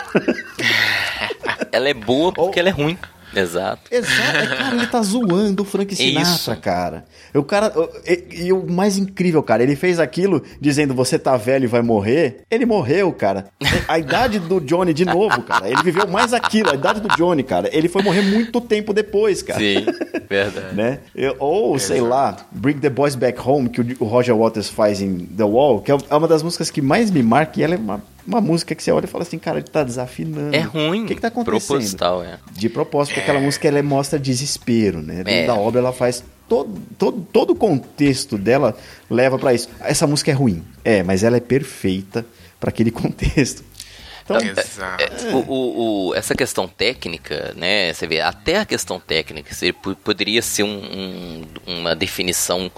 ela é boa porque ela é ruim. Exato. Exato. É, Cara, ele tá zoando o Frank Sinatra, Isso. cara. O cara. E, e o mais incrível, cara, ele fez aquilo dizendo você tá velho e vai morrer. Ele morreu, cara. A idade do Johnny, de novo, cara. Ele viveu mais aquilo, a idade do Johnny, cara. Ele foi morrer muito tempo depois, cara. Sim, verdade. Né? Ou, sei lá, Bring the Boys Back Home, que o o Roger Waters faz em The Wall, que é uma das músicas que mais me marca, e ela é uma, uma música que você olha e fala assim, cara, ele tá desafinando. É ruim. O que, que tá acontecendo? Proposital, é. De propósito, porque aquela música ela mostra desespero, né? Dentro É. da obra ela faz todo, todo, todo o contexto dela leva pra isso. Essa música é ruim, é, mas ela é perfeita pra aquele contexto. Então, Exato. É, o- o- o- essa questão técnica, né? Você vê, até a questão técnica seria- poderia ser um- um- uma definição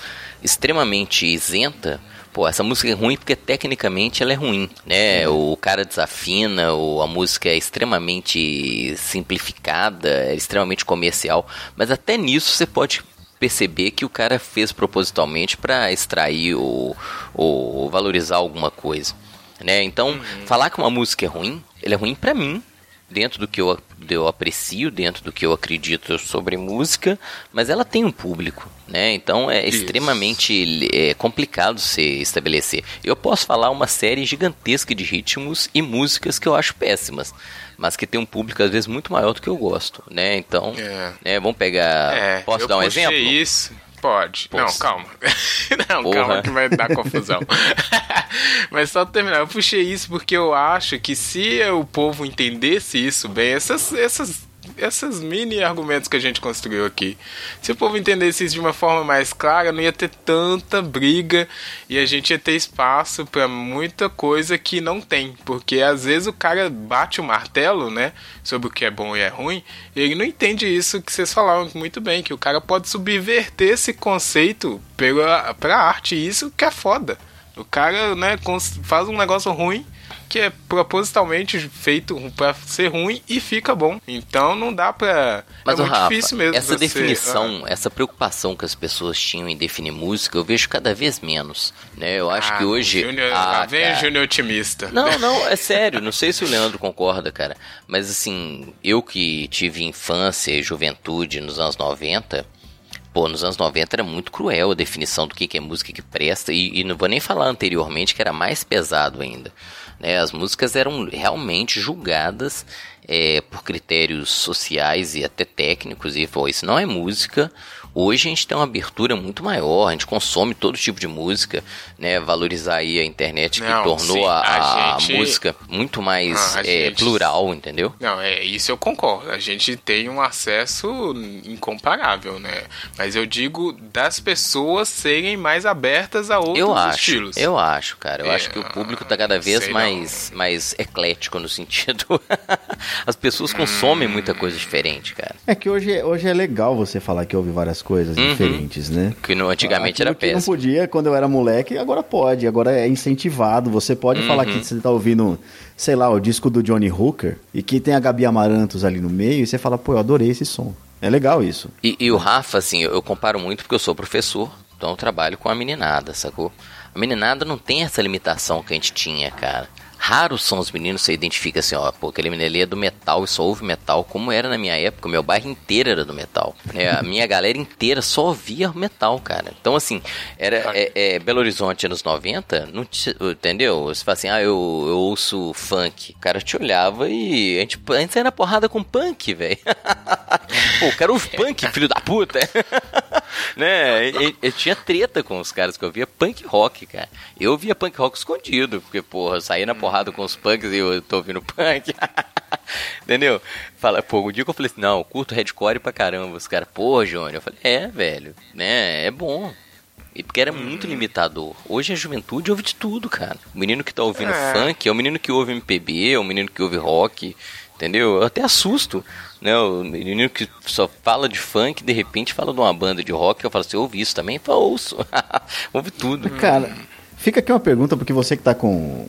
extremamente isenta. Pô, essa música é ruim porque tecnicamente ela é ruim, né? O cara desafina, ou a música é extremamente simplificada, é extremamente comercial. Mas até nisso você pode perceber que o cara fez propositalmente para extrair ou, ou valorizar alguma coisa, né? Então, falar que uma música é ruim, ele é ruim para mim, dentro do que eu, eu aprecio, dentro do que eu acredito sobre música, mas ela tem um público, né? Então é Isso. extremamente é, complicado se estabelecer. Eu posso falar uma série gigantesca de ritmos e músicas que eu acho péssimas, mas que tem um público às vezes muito maior do que eu gosto, né? Então, É. né, vamos pegar. É, posso dar um puxei exemplo? isso. Pode. Não, Posso. calma. Não, Porra. calma que vai dar confusão. Mas só terminar, eu puxei isso porque eu acho que se o povo entendesse isso bem, essas, essas, essas mini argumentos que a gente construiu aqui, se o povo entendesse isso de uma forma mais clara, não ia ter tanta briga e a gente ia ter espaço pra muita coisa que não tem. Porque às vezes o cara bate o martelo, né, sobre o que é bom e é ruim, e ele não entende isso que vocês falaram muito bem, que o cara pode subverter esse conceito pela, pra arte, isso que é foda. O cara, né, faz um negócio ruim que é propositalmente feito pra ser ruim e fica bom. Então não dá pra. Mas, é muito Rafa, difícil mesmo. essa você- definição, essa preocupação que as pessoas tinham em definir música, eu vejo cada vez menos, né? Eu acho Ah, que hoje... Júnior, Ah, vem cara. Júnior otimista. Não, não, é sério, não sei se o Leandro concorda, cara. Mas assim, eu que tive infância e juventude nos anos 90, pô, nos anos 90 era muito cruel a definição do que que é música que presta, e, e não vou nem falar anteriormente que era mais pesado ainda. Né? As músicas eram realmente julgadas é, por critérios sociais e até técnicos, e pô, isso não é música. Hoje a gente tem uma abertura muito maior, a gente consome todo tipo de música, né? Valorizar aí a internet que Não, tornou sim, a, a a gente- música muito mais Ah, é, gente- plural, entendeu? Não, é isso eu concordo. A gente tem um acesso incomparável, né? Mas eu digo das pessoas serem mais abertas a outros Eu acho, estilos. eu acho, cara. Eu É, acho que o público tá cada vez mais, mais eclético no sentido. As pessoas consomem muita coisa diferente, cara. é que hoje, hoje é legal você falar que ouve várias coisas Uhum. diferentes, né? Que no, antigamente Aquilo era que não péssimo. podia quando eu era moleque, agora pode. Agora é incentivado. Você pode falar Uhum. que você tá ouvindo, sei lá, o disco do Johnny Hooker e que tem a Gabi Amarantos ali no meio e você fala, pô, eu adorei esse som. É legal isso. E, e o Rafa, assim, eu, eu comparo muito porque eu sou professor, então eu trabalho com a meninada, sacou? A meninada não tem essa limitação que a gente tinha, cara. Raros são os meninos que você identifica assim, ó, pô, aquele menino ali é do metal e só ouve metal, como era na minha época, meu bairro inteiro era do metal. né? a minha galera inteira só ouvia metal, cara. Então, assim, era é, é, Belo Horizonte anos 90, não ti- entendeu? Você fala assim, ah, eu, eu ouço funk. O cara te olhava e a gente, a gente saía na porrada com punk, velho. Pô, o cara ouve punk, filho da puta. né? Eu, tinha treta com os caras que eu via punk rock, cara. Eu via punk rock escondido, porque, porra, saía na porrada com os punks e eu tô ouvindo punk. Entendeu? Fala, pô, o dia que eu falei assim, não, eu curto Redcore pra caramba. Os caras, pô, Jônio. Eu falei, é, velho, né? É bom. E porque era muito limitador. Hoje a juventude ouve de tudo, cara. O menino que tá ouvindo É. funk é o menino que ouve MPB, é o menino que ouve rock, entendeu? Eu até assusto, né? O menino que só fala de funk, de repente fala de uma banda de rock, eu falo assim, ouve isso também? Eu falo, ouço. ouve tudo. Cara, fica aqui uma pergunta, porque você que tá com,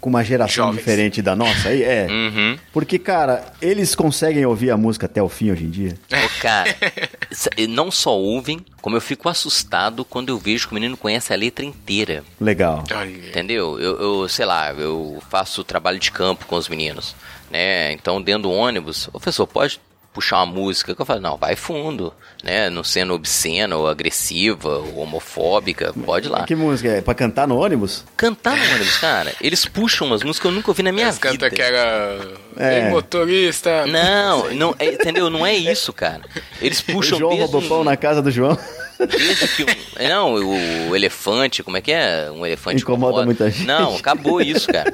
com uma geração Jovens. diferente da nossa aí, é. Uhum. Porque, cara, eles conseguem ouvir a música até o fim hoje em dia? Ô, cara, não só ouvem, como eu fico assustado quando eu vejo que o menino conhece a letra inteira. Legal. Entendeu? Eu, eu, sei lá, eu faço trabalho de campo com os meninos, né? Então, dentro do ônibus, o professor pode puxar uma música que eu falo, não, vai fundo, né? Não sendo obscena ou agressiva ou homofóbica, pode ir lá. Que música é? Pra cantar no ônibus? Cantar no ônibus, cara, eles puxam umas músicas que eu nunca ouvi na minha Eles vida. cantam que era. É. Motorista. Não, não, é, entendeu? Não é isso, cara. Eles O puxam João desde roubou pão na casa do João. Desde que um- não, o, elefante, como é que é? Um elefante Incomoda muita gente. Não, acabou isso, cara.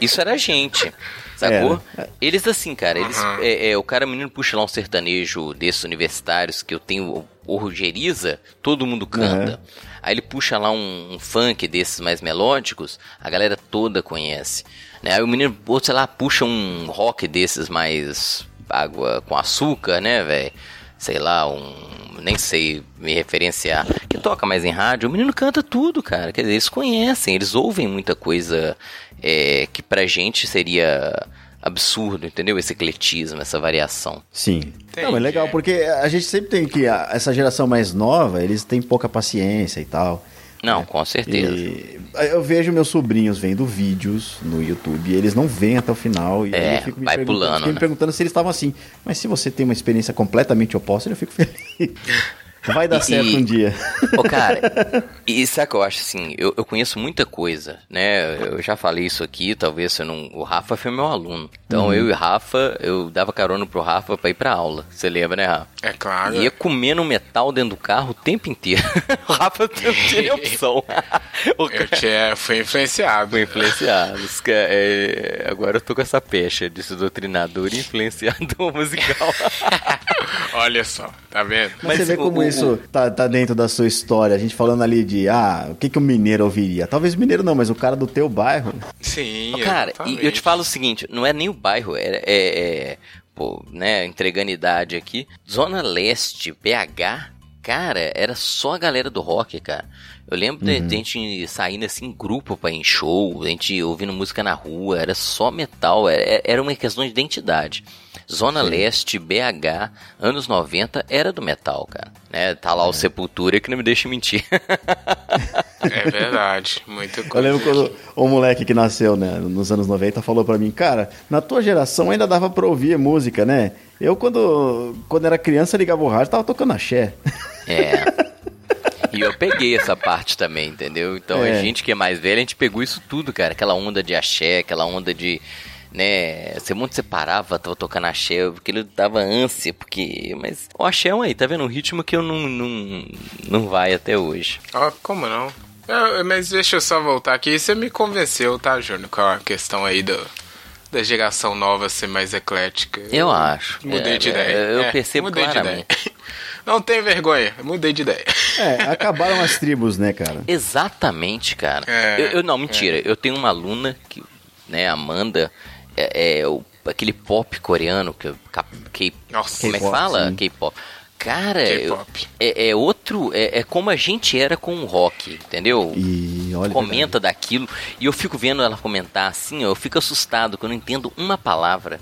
Isso era gente. Sacou? Era. Eles assim, cara, eles. Aham. É, é, o cara menino puxa lá um sertanejo desses universitários que eu tenho orgeriza, todo mundo canta. Aí ele puxa lá um, um funk desses mais melódicos, a galera toda conhece. Né? Aí o menino, ou sei lá, puxa um rock desses mais água com açúcar, né, velho? Sei lá, um. Nem sei me referenciar. Que toca mais em rádio. O menino canta tudo, cara. Quer dizer, eles conhecem, eles ouvem muita coisa é, que pra gente seria absurdo, entendeu? Esse ecletismo, essa variação. Sim. Entendi. Não, é legal, porque a gente sempre tem que. a- Essa geração mais nova, eles têm pouca paciência e tal. Não, com certeza. E eu vejo meus sobrinhos vendo vídeos no YouTube e eles não vêm até o final. E É, eu fico me vai pulando, me né? perguntando se eles estavam assim. Mas se você tem uma experiência completamente oposta, eu fico feliz. Vai dar E- certo e- um dia. Ô, cara, e sabe o que eu acho assim? Eu, eu conheço muita coisa, né? Eu já falei isso aqui, talvez você não. O Rafa foi meu aluno. Então Uhum. eu e o Rafa, eu dava carona pro Rafa pra ir pra aula. Você lembra, né, Rafa? É claro. Ia comendo metal dentro do carro o tempo inteiro. o Rafa não tinha opção. o Eu cara tinha, fui influenciado. foi influenciado. Ca- é, agora eu tô com essa pecha de ser doutrinador e influenciador musical. Olha só, tá vendo? Mas, você Mas vê o- como o- isso tá, tá dentro da sua história. A gente falando ali de, ah, o que, que o mineiro ouviria? Talvez o mineiro não, mas o cara do teu bairro. Sim, Cara, e eu te falo o seguinte, não é nem o bairro, é, é, é, pô, né, entregando idade aqui. Zona Leste, BH, cara, era só a galera do rock, cara. Eu lembro de, de a gente saindo assim em grupo pra ir em show, a gente ouvindo música na rua, era só metal, era, era uma questão de identidade. Zona Leste, BH, anos 90, era do metal, cara. Né? Tá lá o Sepultura que não me deixa mentir. É verdade, muita Eu coisa. lembro quando o moleque que nasceu né, nos anos 90 falou pra mim, cara, na tua geração ainda dava pra ouvir música, né? Eu, quando, quando era criança, ligava o rádio, tava tocando axé. É. E eu peguei essa parte também, entendeu? Então É. a gente que é mais velho, a gente pegou isso tudo, cara. Aquela onda de axé, aquela onda de. Né, você muito separava, tava tocando axé, porque ele dava ânsia, porque. Mas o axé é um aí, tá vendo? Um ritmo que eu não, não, não vai até hoje. Ó, como não? Eu- mas deixa eu só voltar aqui. Você me convenceu, tá, Júnior, com a questão aí do, da geração nova ser mais eclética. Eu acho. Mudei É, de ideia. eu É, percebo mudei de claramente. Não tem vergonha, mudei de ideia. É, acabaram as tribos, né, cara? Exatamente, cara. É, eu, eu- não, mentira. Eu tenho uma aluna que, né, Amanda, é, é o, aquele pop coreano que K, K- Nossa, como é que fala? K-pop. Cara, eu- K-pop. é, é outro, é, é como a gente era com o rock, entendeu? E olha. Comenta daquilo e eu fico vendo ela comentar assim, ó, eu fico assustado que eu não entendo uma palavra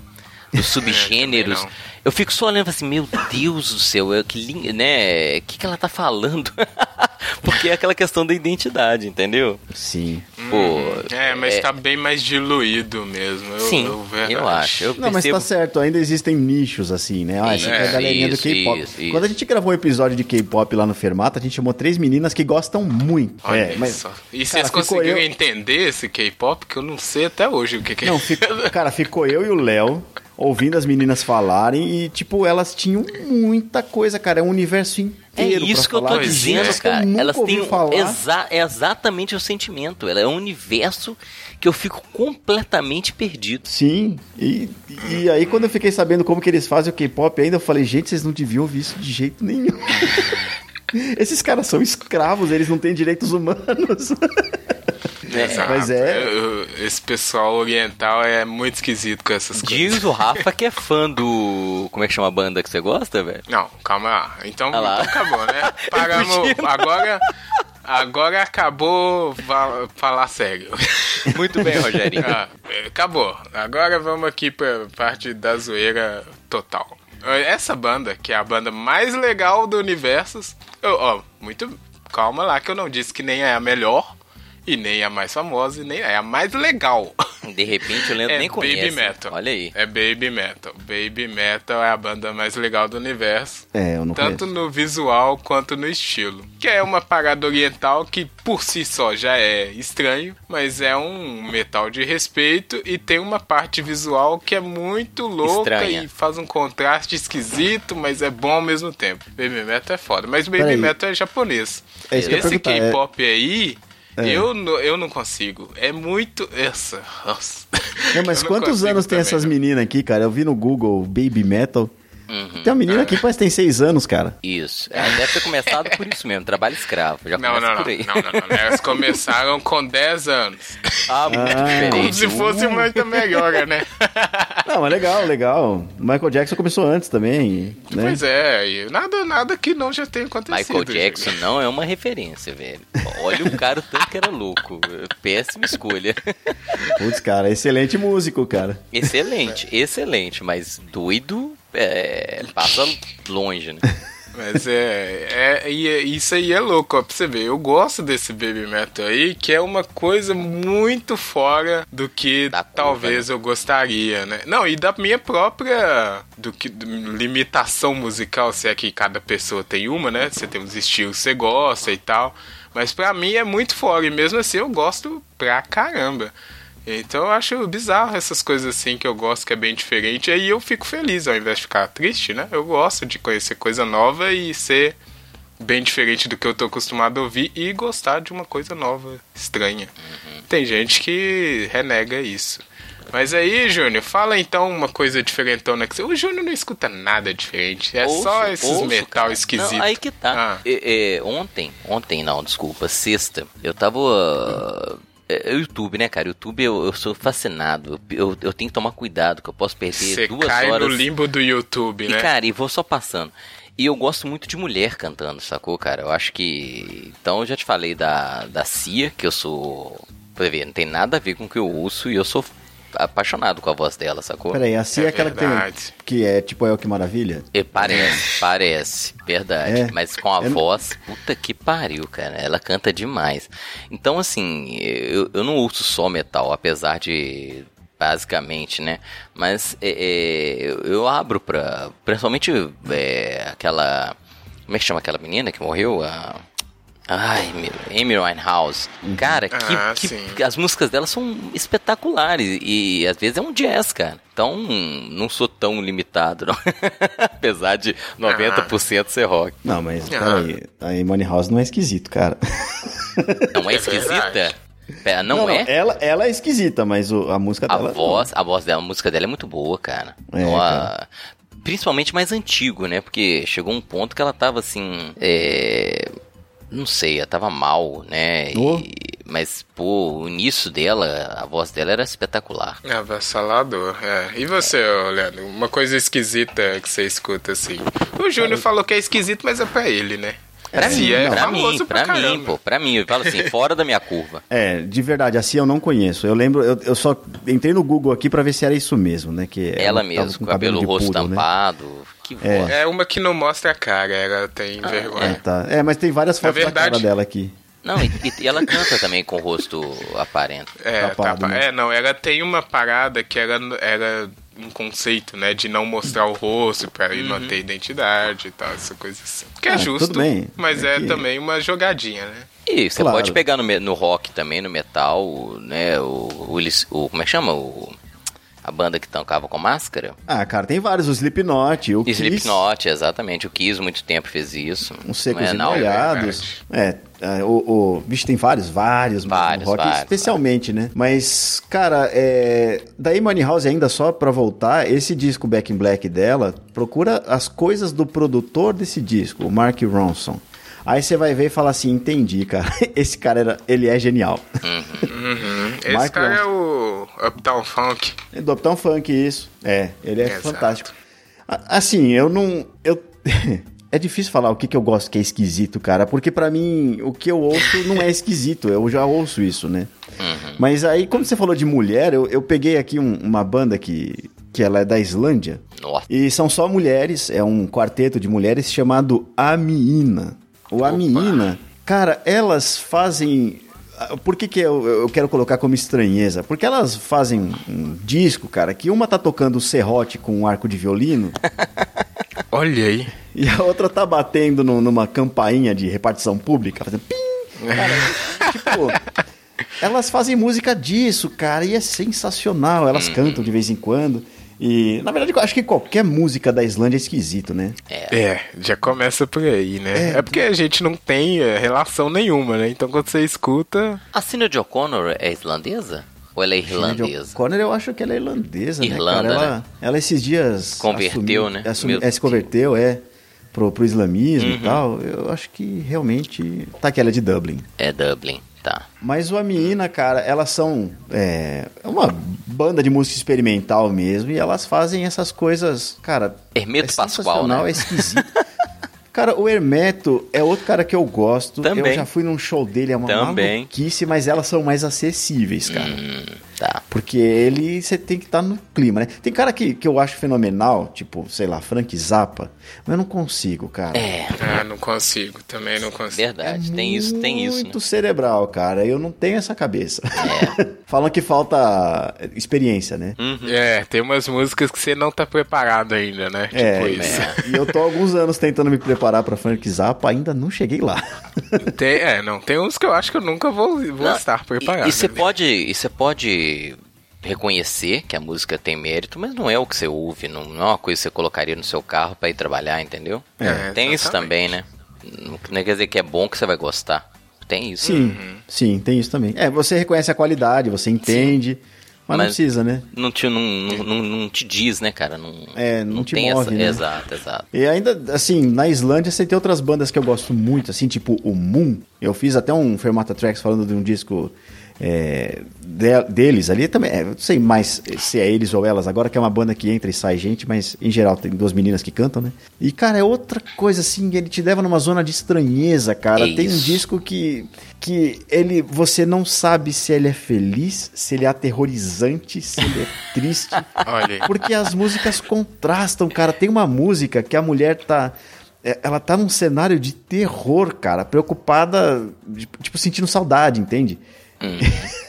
dos subgêneros. não. eu fico só olhando assim, meu Deus do céu, é, que lin- né? O que, que ela tá falando? Porque é aquela questão da identidade, entendeu? Sim. Pô, É, mas tá bem mais diluído mesmo. Eu, Sim, eu, eu, acho. Eu Não, mas percebo. tá certo, ainda existem nichos assim, né? Ah, essa aqui é a Isso, galerinha do isso, K-pop. isso, isso. Quando a gente gravou um episódio de K-pop lá no Fermata, a gente chamou três meninas que gostam muito. Olha é, mas, só. E cara, vocês conseguiram eu- entender esse K-pop? Que eu não sei até hoje o que, que Não, é. ficou, cara, ficou eu e o Léo ouvindo as meninas falarem e, tipo, elas tinham muita coisa, cara. É um universo É inteiro. isso que eu tô dizendo, eu cara. Elas têm falar. exa é exatamente o sentimento. Ela é um universo que eu fico completamente perdido. Sim, e, e aí quando eu fiquei sabendo como que eles fazem o K-pop ainda, eu falei, gente, vocês não deviam ouvir isso de jeito nenhum. Esses caras são escravos, eles não têm direitos humanos. Exato. Mas é- Esse pessoal oriental é muito esquisito com essas coisas. Diz o Rafa que é fã do. Como é que chama a banda que você gosta, velho? Não, calma lá. Então, Ah lá. então acabou, né? Paramos. Agora. Agora acabou falar sério. Muito bem, Rogerinho. Ah, acabou. Agora vamos aqui pra parte da zoeira total. Essa banda, que é a banda mais legal do universo. eu- Ó, muito. Calma lá, que eu não disse que nem é a melhor. E nem a mais famosa, e nem é a mais legal. De repente o Leandro É nem conhece. Baby Metal. Olha aí. É Baby Metal. Baby Metal é a banda mais legal do universo. É, eu não Tanto conheço. no visual quanto no estilo. Que é uma parada oriental que por si só já é estranho, mas é um metal de respeito e tem uma parte visual que é muito louca Estranha. e faz um contraste esquisito, mas é bom ao mesmo tempo. Baby Metal é foda, mas Baby. Metal é japonês. É Esse é- K-pop aí, É. eu, não- eu não consigo. É muito. Essa. Nossa. Não, mas quantos anos tem também, essas meninas aqui, cara? Eu vi no Google Baby Metal. Uhum. Tem uma menina aqui que parece que tem seis anos, cara. Isso. É, deve ter começado por isso mesmo, trabalho escravo. Já Não, não, não, por aí. não, não, não. Elas começaram com 10 anos. Ah, muito Ah. diferente. Como se fosse muita melhora, né? Não, mas legal, legal. Michael Jackson começou antes também, né? Pois é, nada, nada que não já tenha acontecido. Michael Jackson não é uma referência, velho. Olha o cara o tanto que era louco. Péssima escolha. Putz, cara, excelente músico, cara. Excelente, excelente, mas doido é, passa longe, né? Mas é, é, é- isso aí é louco, ó, pra você ver. Eu gosto desse baby metal aí, que é uma coisa muito fora do que Da curva, talvez eu gostaria, né? Não, e da minha própria do que limitação musical, se é que cada pessoa tem uma, né? Você tem uns estilos que você gosta e tal. Mas pra mim é muito fora, e mesmo assim eu gosto pra caramba. Então eu acho bizarro essas coisas assim que eu gosto, que é bem diferente. Aí eu fico feliz ao invés de ficar triste, né? Eu gosto de conhecer coisa nova e ser bem diferente do que eu tô acostumado a ouvir e gostar de uma coisa nova, estranha. Tem gente que renega isso. Mas aí, Júnior, fala então uma coisa diferentona que você. O Júnior não escuta nada diferente. É Ouço, só esses ouço, metal cara. esquisitos. Não, aí que tá. Ah. É, é, ontem, ontem não, desculpa, sexta, eu tava. uh, é, é o YouTube, né, cara? YouTube eu, eu sou fascinado. Eu, eu tenho que tomar cuidado, que eu posso perder Você duas cai horas. no limbo do YouTube, E, né? cara, e vou só passando. E eu gosto muito de mulher cantando, sacou, cara? Eu acho que. Então eu já te falei da, da Cia, que eu sou. Pra ver, não tem nada a ver com o que eu ouço e eu sou apaixonado com a voz dela, sacou? Peraí, a Cia é, É aquela que tem. Que é tipo El que Maravilha? E parece, parece, verdade. É. Mas com a Eu não- voz, puta que pariu, cara. Ela canta demais. Então, assim, eu, eu não ouço só metal, apesar de. Basicamente, né? Mas é, é, eu, eu abro pra. Principalmente é, aquela. Como é que chama aquela menina que morreu? A. Ai, meu, Amy Winehouse. Cara, que, Ah, que- as músicas dela são espetaculares e, às vezes é um jazz, cara. Então não sou tão limitado, não. Apesar de 90% ser rock. Não, mas Ah. peraí. A Imani House não é esquisito, cara. Não é É esquisita? verdade. Pera, não, é? Ela, ela é esquisita, mas o- a música A dela. voz, a voz dela, a música dela é muito boa, cara. É, Então, a- cara. Principalmente mais antigo, né? Porque chegou um ponto que ela tava assim. é, Não sei, ela tava mal, né? E- Oh. Mas, pô, o início dela, a voz dela era espetacular. É avassalador, é. E você, ô, Leandro? Uma coisa esquisita que você escuta assim. O Júnior falou que é esquisito, mas é pra ele, né? Pra Se mim, é pra mim, pra, mim, caramba. pô, pra mim, eu falo assim, fora da minha curva. É, de verdade, a Cia eu não conheço. Eu lembro, eu, eu só entrei no Google aqui pra ver se era isso mesmo, né? Que Ela tava mesmo, com cabelo, de rosto poodle, né? Que É. voz. É uma que não mostra a cara, ela tem É, vergonha. tá. É, mas tem várias fotos da cara verdade- dela aqui. Não, e, e ela canta também com o rosto aparente. É, Tapado, tapa- né? é, não, ela tem uma parada que era, era um conceito, né, de não mostrar o rosto pra ir manter a identidade e tal, essa coisa assim. Que é Ah, justo, mas É é, que- também uma jogadinha, né? E você Claro. pode pegar no, no rock também, no metal, né? O, o, o- como é que chama? O A banda que tocava com máscara? Ah, cara, tem vários. O Slipknot, o Kiss. Slipknot, exatamente. O Kiss muito tempo fez isso. Os secos é, e não? molhados. É, é, o, o bicho tem vários, vários, Vários, rock, vários, especialmente, né? Mas, cara, é, daí Money House ainda só pra voltar, esse disco Back in Black dela, procura as coisas do produtor desse disco, o Mark Ronson. Aí você vai ver e fala assim, entendi, cara. Esse cara era, ele é genial. Uhum. Esse Mark cara é o Uptown Funk. É do Uptown Funk, isso. É, ele é Exato. fantástico. Assim, eu não. Eu... é difícil falar o que, que eu gosto que é esquisito, cara, porque pra mim o que eu ouço não é esquisito, eu já ouço isso, né? Mas aí, como você falou de mulher, eu, eu peguei aqui um- uma banda que, que ela é da Islândia. Nossa. E são só mulheres, é um quarteto de mulheres chamado Amiina. O Amiina, cara, elas fazem. Por que, que eu, eu quero colocar como estranheza? Porque elas fazem um disco, cara, que uma tá tocando serrote com um arco de violino Olha aí. e a outra tá batendo no- numa campainha de repartição pública, fazendo pim. Cara, tipo, elas fazem música disso, cara, e é sensacional. Elas cantam de vez em quando. E, na verdade, eu acho que qualquer música da Islândia é esquisito, né? É, já começa por aí, né? É. É, porque a gente não tem é, relação nenhuma, né? Então quando você escuta. A Sinead O'Connor é islandesa? Ou ela é irlandesa? Connor, eu acho que ela é irlandesa, Irlanda, né, cara? Ela, né? ela esses dias... Converteu, assumiu- né? assumi- Meu é, se converteu, é, pro, pro islamismo Uhum. e tal. Eu acho que realmente... Tá aqui, ela é de Dublin. É Dublin, tá. Mas o Amina, cara, elas são é, uma banda de música experimental mesmo e elas fazem essas coisas, cara. Hermeto é Pascoal, né? É esquisito. cara, o Hermeto é outro cara que eu gosto. Também. Eu já fui num show dele, é uma Também. maluquice, mas elas são mais acessíveis, cara. Hum, tá. Porque ele, você tem que estar no clima, né? Tem cara que, que eu acho fenomenal, tipo, sei lá, Frank Zappa, mas eu não consigo, cara. É, Ah, não consigo, também não consigo. verdade. tem isso, tem isso, né? Muito cerebral, cara. Eu não tenho essa cabeça. É. Falam que falta experiência, né? Hum. É, tem umas músicas que você não tá preparado ainda, né? É, tipo isso. E eu tô há alguns anos tentando me preparar pra Frank Zappa, ainda não cheguei lá. Tem, é, não, tem uns que eu acho que eu nunca vou, vou Não, estar preparado. E, e você né? pode, e você pode reconhecer que a música tem mérito, mas não é o que você ouve, não, não é uma coisa que você colocaria no seu carro pra ir trabalhar, entendeu? É, tem isso exatamente. também, né? Não não quer dizer que é bom que você vai gostar. Tem isso. Sim, sim, tem isso também. É, você reconhece a qualidade, você entende, mas, não Mas- precisa, né? Não te, não, não, não- não te diz, né, cara? Não, É, não te tem move, essa. né? Exato, exato. E ainda, assim, na Islândia você tem outras bandas que eu gosto muito, assim, tipo o Moon. Eu fiz até um Fermata Tracks falando de um disco é, de- deles ali também. é, não sei mais se é eles ou elas agora, que é uma banda que entra e sai gente, mas em geral tem duas meninas que cantam, né? E, cara, é outra coisa, assim, ele te leva numa zona de estranheza, cara. É tem um disco que, que ele, você não sabe se ele é feliz, se ele é aterrorizante, se ele é triste. Olha. Porque as músicas contrastam, cara. Tem uma música que a mulher tá. é, Ela tá num cenário de terror, cara, preocupada, de- tipo, sentindo saudade, entende?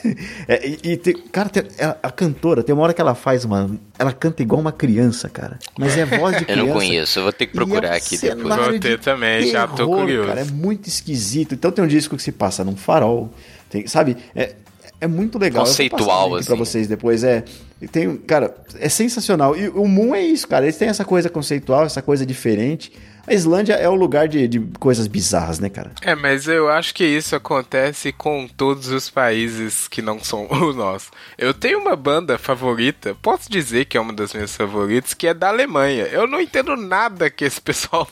É, e, e tem- cara, tem- a, a cantora, tem uma hora que ela faz uma. Ela canta igual uma criança, cara. Mas é voz de Eu criança. não conheço, eu vou ter que é um procurar aqui depois. Vou ter de também, já tô terror, curioso. Cara, é muito esquisito. Então tem um disco que se passa num farol. Tem, sabe? É, é muito legal. Eu vou Conceitual, link Pra assim. vocês depois. É, tem, cara, é sensacional. E o Moon é isso, cara. Eles têm essa coisa conceitual, essa coisa diferente. A Islândia é o lugar de, de coisas bizarras, né, cara? É, mas eu acho que isso acontece com todos os países que não são o nosso. Eu tenho uma banda favorita, posso dizer que é uma das minhas favoritas, que é da Alemanha. Eu não entendo nada que esse pessoal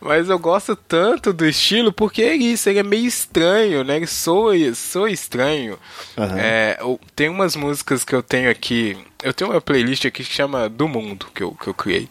mas eu gosto tanto do estilo porque é isso, ele é meio estranho, né? Ele soa, soa estranho. Aham. É, tem umas músicas que eu tenho aqui, eu tenho uma playlist aqui que chama Do Mundo, que eu, que eu criei.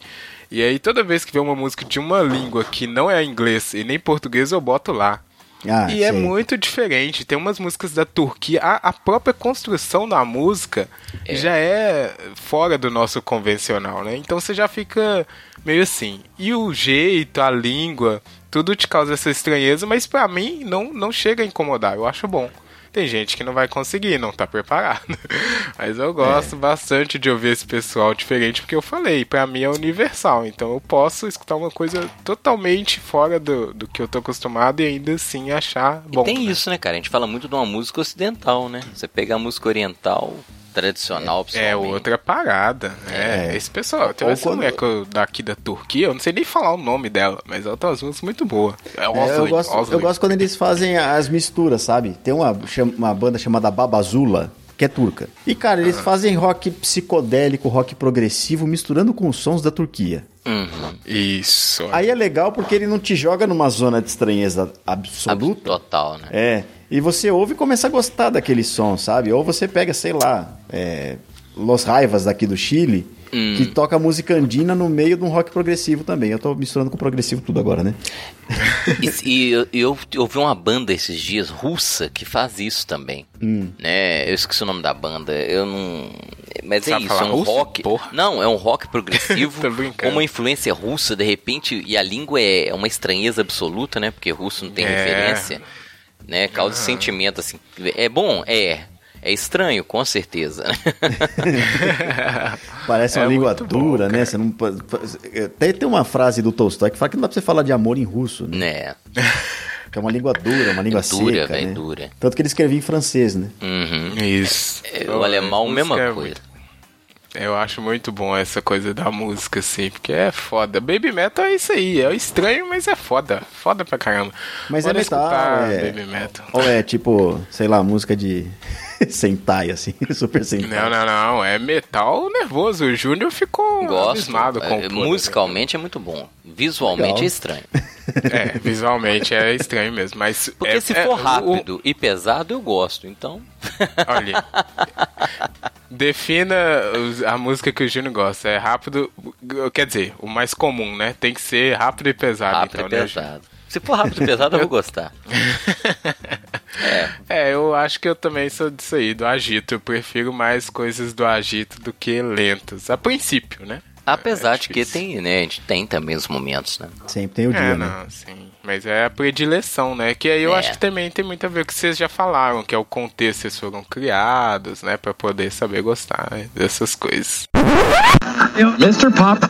E aí toda vez que vem uma música de uma língua que não é inglês e nem português, eu boto lá. Ah, e é muito diferente. Tem umas músicas da Turquia. A, a própria construção da música já é fora do nosso convencional, né? Então você já fica meio assim. E o jeito, a língua, tudo te causa essa estranheza, mas pra mim não, não chega a incomodar. Eu acho bom. Tem gente que não vai conseguir, não tá preparado. Mas eu gosto É. bastante de ouvir esse pessoal diferente, porque eu falei, pra mim é universal. Então eu posso escutar uma coisa totalmente fora do, do que eu tô acostumado e ainda assim achar E bom. tem né? isso, né, cara? A gente fala muito de uma música ocidental, né? Você pega a música oriental, tradicional, É pessoalmente. outra parada. É, É. esse pessoal. Tem Ou essa quando- mulher que eu- daqui da Turquia, eu não sei nem falar o nome dela, mas ela tem umas músicas muito boas. É É, Osley, eu, gosto, Osley. eu gosto quando eles fazem as misturas, sabe? Tem uma, uma banda chamada Babazula, que é turca. E, cara, eles fazem rock psicodélico, rock progressivo, misturando com os sons da Turquia. Uhum. Isso. Aí é legal porque ele não te joga numa zona de estranheza absoluta. Total, né? É, e você ouve e começa a gostar daquele som, sabe? Ou você pega, sei lá, é, Los Raivas daqui do Chile, Hum. que toca música andina no meio de um rock progressivo também. Eu tô misturando com progressivo tudo agora, né? E, e eu, ouvi uma banda esses dias, russa, que faz isso também. Hum. Né? Eu esqueci o nome da banda. Eu não. Mas é Sabe isso, é um russo? rock. Porra. Não, é um rock progressivo com uma influência russa, de repente, e a língua é uma estranheza absoluta, né? Porque russo não tem É. referência. Né? Causa sentimento assim. É bom? É. É estranho, com certeza. Parece uma É língua muito bom, dura, né? Você não Até tem uma frase do Tolstói que fala que não dá pra você falar de amor em russo, né? Que é uma língua dura, uma língua Dura, seca, velho, né? dura. Tanto que ele escrevia em francês, né? Uhum. Isso. É, O alemão, mesma é coisa. Eu acho muito bom essa coisa da música, assim, porque é foda. Baby metal é isso aí, é estranho, mas é foda. Foda pra caramba. Mas é Bora metal, escutar é- Baby metal. Ou é tipo, sei lá, música de Sentai, assim, super Sentai. Não, não, não, é metal nervoso. O Júnior ficou Gosto. abismado com É, tudo. musicalmente é muito bom. Visualmente Legal. é estranho. É, visualmente é estranho mesmo, mas... Porque é- se é- for o- rápido e pesado, eu gosto. Então. Olha, defina a música que o Júnior gosta. É rápido, quer dizer, o mais comum, né? Tem que ser rápido e pesado. rápido então, e né, pesado. Se for rápido e pesado, eu vou gostar. É, eu acho que eu também sou disso aí, do agito. Eu prefiro mais coisas do agito do que lentas. A princípio, né? Apesar É de que tem, né? A gente tem também os momentos, né? Sempre tem o dia, É, né? não, sim. Mas é a predileção, né? Que aí eu É. acho que também tem muito a ver com o que vocês já falaram, que é o contexto que vocês foram criados, né? Pra poder saber gostar né, dessas coisas. Mr. Pop.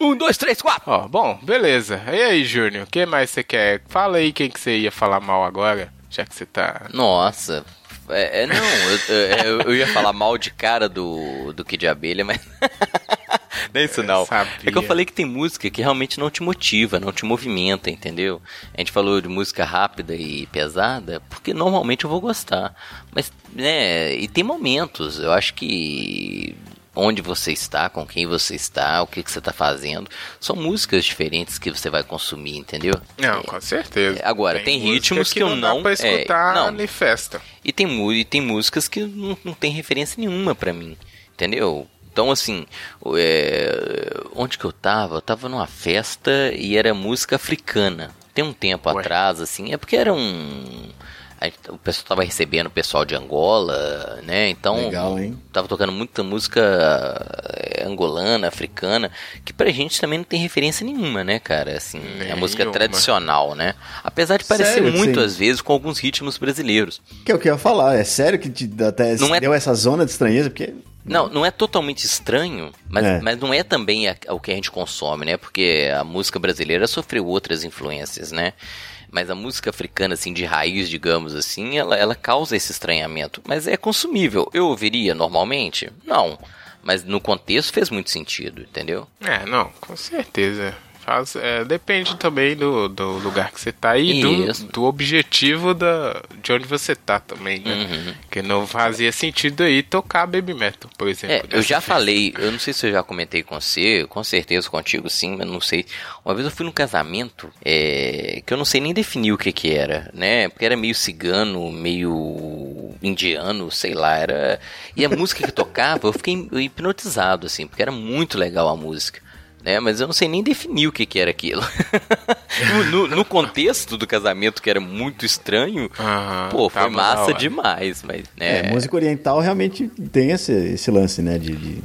Um, dois, três, quatro! Ó, bom, beleza. E aí, Júnior, o que mais você quer? Fala aí quem que você ia falar mal agora, já que você tá... Nossa. É, é, não, eu, eu- eu ia falar mal de cara do, do Kid de Abelha, mas. não é isso não. É que eu falei que tem música que realmente não te motiva, não te movimenta, entendeu? A gente falou de música rápida e pesada, porque normalmente eu vou gostar. Mas, né, e tem momentos, eu acho que onde você está, com quem você está, o que, que você está fazendo, são músicas diferentes que você vai consumir, entendeu? Não, com certeza. É, agora, tem música ritmos que eu não não- dá pra é, escutar não. em festa. E tem, e tem músicas que não, não tem referência nenhuma pra mim, entendeu? Então, assim, é, onde que eu tava? Eu tava numa festa e era música africana. Tem um tempo Ué. atrás, assim, é porque era um... a O pessoal tava recebendo o pessoal de Angola, né? Então, Legal, hein? tava tocando muita música eh, angolana, africana, que pra gente também não tem referência nenhuma, né, cara? Assim, é a música Nenhuma. tradicional, né? Apesar de parecer Sério muito, sim? às vezes, com alguns ritmos brasileiros. Que é o que eu ia falar, é sério que te até Não é- deu essa zona de estranheza? Porque Não, não é totalmente estranho, mas, É. mas não é também a- o que a gente consome, né? Porque a música brasileira sofreu outras influências, né? Mas a música africana, assim, de raiz, digamos assim, ela, ela causa esse estranhamento. Mas é consumível. Eu ouviria normalmente? Não. Mas no contexto fez muito sentido, entendeu? É, não, com certeza. Faz, é, depende também do, do lugar que você tá e do, do objetivo da, de onde você tá também, né? Uhum. Que não fazia sentido aí tocar baby metal, por exemplo. É, eu já falei, eu não sei se eu já comentei com você, com certeza contigo sim, mas não sei. Uma vez eu fui num casamento é, que eu não sei nem definir o que que era, né? Porque era meio cigano, meio indiano, sei lá, era... E a música que tocava, eu fiquei hipnotizado, assim, porque era muito legal a música. Né, mas eu não sei nem definir o que, que era aquilo. no, no- contexto do casamento, que era muito estranho, Aham, pô, foi massa demais. Mas, né, é, música oriental realmente tem esse, esse lance, né? De, de-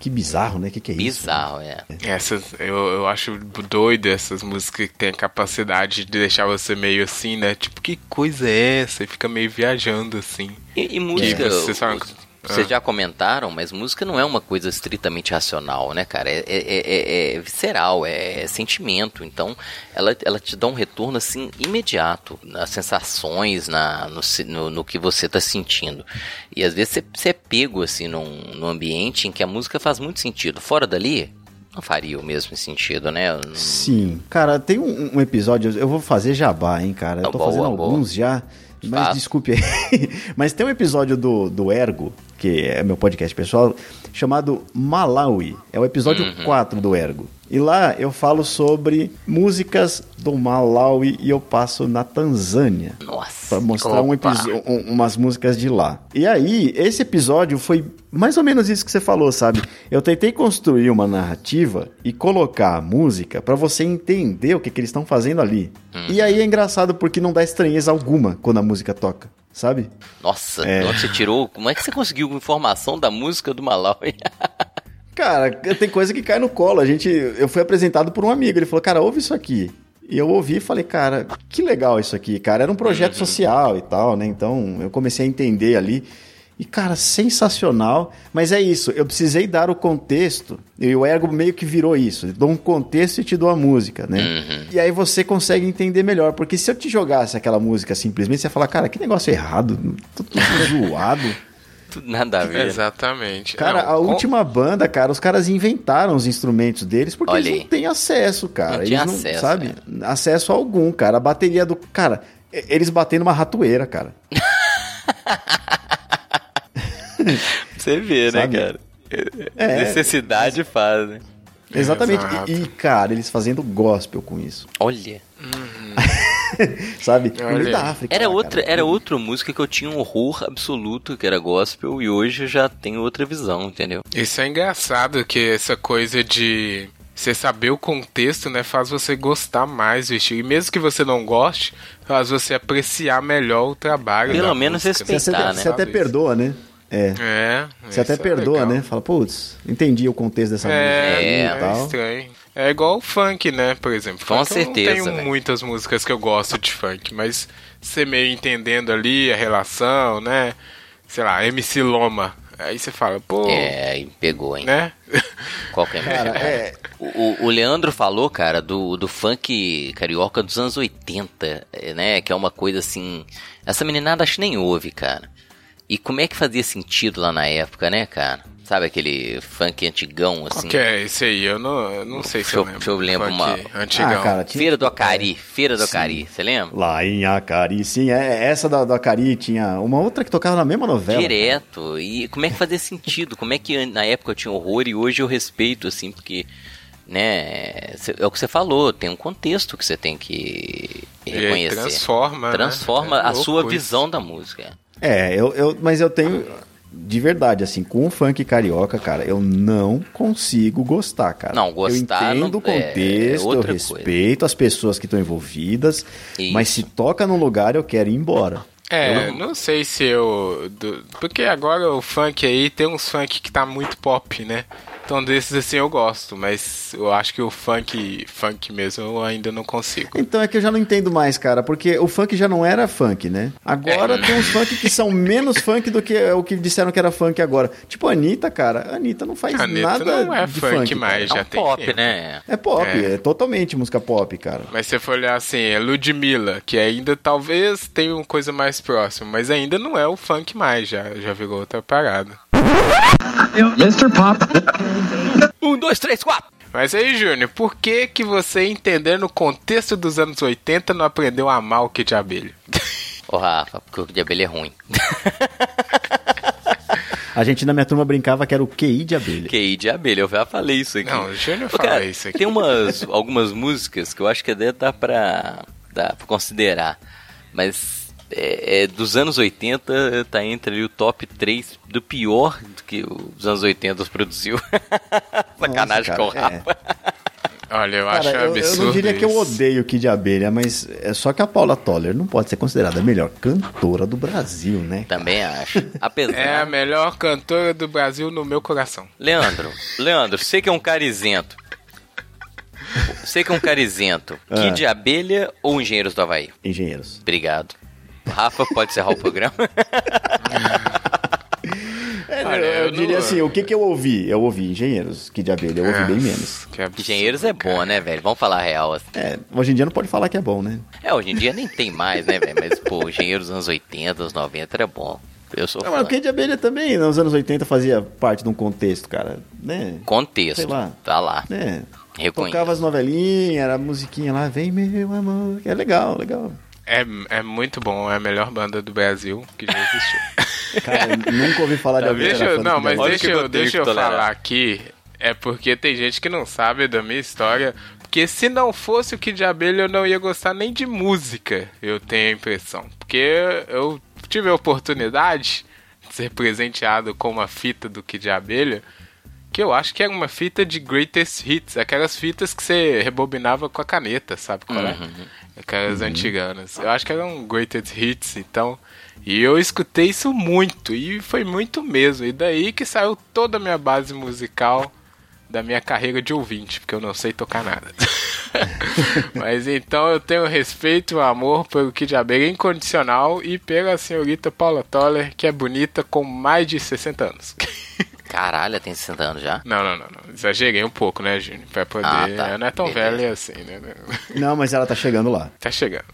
que bizarro, né? Que que é isso? bizarro, é. Essas, eu, eu acho doido essas músicas que tem a capacidade de deixar você meio assim, né? Tipo, que coisa é essa? E fica meio viajando assim. E, e música. você sabe, os- vocês já comentaram, mas música não é uma coisa estritamente racional, né, cara? É, é, é, é visceral, é, sentimento. Então, ela, ela te dá um retorno, assim, imediato nas sensações, na, no, no, no que você tá sentindo. E às vezes você, você é pego, assim, num, num ambiente em que a música faz muito sentido. Fora dali, não faria o mesmo sentido, né? Não... Sim. Cara, tem um, um, episódio, eu vou fazer jabá, hein, cara. Eu tô boa, fazendo boa. alguns já. Mas desculpe aí. mas tem um episódio do, do Ergo, que é meu podcast pessoal, chamado Malawi. É o episódio uhum. 4 do Ergo. E lá eu falo sobre músicas do Malawi e eu passo na Tanzânia. Nossa. Pra mostrar um um, umas músicas de lá. E aí, esse episódio foi mais ou menos isso que você falou, sabe? Eu tentei construir uma narrativa e colocar a música para você entender o que, que eles estão fazendo ali. Hum. E aí é engraçado porque não dá estranheza alguma quando a música toca sabe? Nossa, é... você tirou. Como é que você conseguiu informação da música do Malawi? Cara, tem coisa que cai no colo. A gente, eu fui apresentado por um amigo. Ele falou, cara, ouve isso aqui. E eu ouvi e falei, cara, que legal isso aqui, cara. Era um projeto uhum. social e tal, né? Então eu comecei a entender ali. E, cara, sensacional. Mas é isso, eu precisei dar o contexto. E o Ergo meio que virou isso. Eu dou um contexto e te dou a música, né? Uhum. E aí você consegue entender melhor. Porque se eu te jogasse aquela música simplesmente, você ia falar, cara, que negócio errado, tudo zoado. Nada a ver. Exatamente. Cara, não, a com... última banda, cara, os caras inventaram os instrumentos deles porque Olha eles não têm acesso, cara. Não eles não, acesso, sabe? É. Acesso algum, cara. A bateria do. Cara, eles batendo uma ratoeira, cara. Você vê, né, cara? É, Necessidade faz, né? Exatamente. E, e, cara, eles fazendo gospel com isso. Olha. Sabe? No meio da África. Era, outra, era outra música que eu tinha um horror absoluto, que era gospel, e hoje eu já tenho outra visão, entendeu? Isso é engraçado, que essa coisa de você saber o contexto, né, faz você gostar mais do estilo. E mesmo que você não goste, faz você apreciar melhor o trabalho. Pelo menos música, né? respeitar, né? Você até perdoa, né? É. é você até é perdoa, né? Fala, putz, entendi o contexto dessa é, música é, e tal. É estranho. É igual o funk, né, por exemplo. Com funk, certeza. Eu não tenho véio. muitas músicas que eu gosto de funk, mas você meio entendendo ali a relação, né? Sei lá, MC Loma. Aí você fala, pô. É, pegou, hein? Né? Qualquer cara, é. o, o Leandro falou, cara, do, do funk carioca dos anos 80, né? Que é uma coisa assim. Essa meninada acho que nem ouve, cara. E como é que fazia sentido lá na época, né, cara? Sabe aquele funk antigão, assim? Qual que é esse aí? Eu não, eu não sei se eu, lembro. Deixa eu lembro uma... Antigão. Ah, cara, tinha... Feira do Acari. Feira do sim. Acari, você lembra? Lá em Acari, sim. É, essa da, do Acari tinha uma outra que tocava na mesma novela. Direto. E como é que fazia sentido? Como é que na época eu tinha horror e hoje eu respeito, assim, porque né? É o que você falou, tem um contexto que você tem que reconhecer. E transforma. Transforma né? é a sua visão da música. É, eu, eu, mas eu tenho. De verdade, assim, com o funk carioca, cara, eu não consigo gostar, cara. Não, gostar. Eu entendo o contexto, é eu respeito coisa. as pessoas que estão envolvidas, Isso. mas se toca num lugar, eu quero ir embora. É, eu... não sei se eu. Porque agora o funk aí tem uns funk que tá muito pop, né? Então desses assim eu gosto, mas eu acho que o funk, funk mesmo eu ainda não consigo. Então é que eu já não entendo mais, cara, porque o funk já não era funk, né? Agora é. tem uns funk que são menos funk do que o que disseram que era funk agora. Tipo a Anitta, cara, a Anitta não faz Anitta nada não é de funk, funk mais, cara. já é um tem pop, tempo. né? É pop, é. é. totalmente música pop, cara. Mas se for olhar assim, é Ludmilla, que ainda talvez tenha uma coisa mais próxima, mas ainda não é o funk mais, já, já virou outra parada. Mr. Pop. Um, dois, três, quatro. Mas aí, Júnior, por que que você, entendendo o contexto dos anos 80, não aprendeu a amar o Kid de abelha? Ô, Rafa, porque o Kid de abelha é ruim. A gente na minha turma brincava que era o QI de abelha. QI de abelha, eu já falei isso aqui. Não, o Júnior fala isso aqui. Tem umas, algumas músicas que eu acho que até dá pra, dá pra considerar. Mas é, é, dos anos 80 tá entre ali, o top 3 do pior que os anos 80 produziu. Sacanagem com o Rafa. É. Olha, eu cara, acho eu, absurdo. Eu não diria isso. que eu odeio Kid Abelha, mas é só que a Paula Toller não pode ser considerada a melhor cantora do Brasil, né? Também acho. Apesar... É a melhor cantora do Brasil no meu coração. Leandro, Leandro, sei que é um cara isento. Sei que é um cara isento. Ah. Kid Abelha ou Engenheiros do Havaí? Engenheiros. Obrigado. Rafa, pode encerrar o programa? é É, Olha, eu, eu diria não- assim, o que que eu ouvi? Eu ouvi Engenheiros, que de abelha, eu ouvi bem Nossa, menos. Engenheiros é bom, cara. né, velho? Vamos falar a real. assim. É, hoje em dia não pode falar que é bom, né? É, hoje em dia nem tem mais, né, velho? Mas, pô, Engenheiros dos anos 80, anos 90 era bom. Eu sou Não, fã. mas o que de abelha também, nos anos 80, fazia parte de um contexto, cara, né? Contexto. Sei lá. Tá lá. Reconheço. Tocava as novelinhas, era a musiquinha lá, vem meu amor, que é legal, legal. É, é muito bom, é a melhor banda do Brasil que já existiu. Cara, eu nunca ouvi falar de Tá, abelha. deixa, eu- não, mas deixa eu deixa eu tolerar. falar aqui. É porque tem gente que não sabe da minha história. Porque se não fosse o Kid de Abelha, eu não ia gostar nem de música, eu tenho a impressão. Porque eu tive a oportunidade de ser presenteado com uma fita do Kid de Abelha, que eu acho que era uma fita de greatest hits, aquelas fitas que você rebobinava com a caneta, sabe qual é? Aquelas antiganas. Eu acho que eram greatest hits, então. E eu escutei isso muito, e foi muito mesmo. E daí que saiu toda a minha base musical da minha carreira de ouvinte, porque eu não sei tocar nada. Mas então eu tenho respeito e amor pelo Kid Abelha incondicional e pela senhorita Paula Toller, que é bonita com mais de 60 anos. Caralho, tem 60 anos já? Não, não, não, não. Exagerei um pouco, né, Júnior? Pra poder. Ah, tá. Ela não é tão Beleza. velha assim, né? Não, mas ela tá chegando lá. Tá chegando.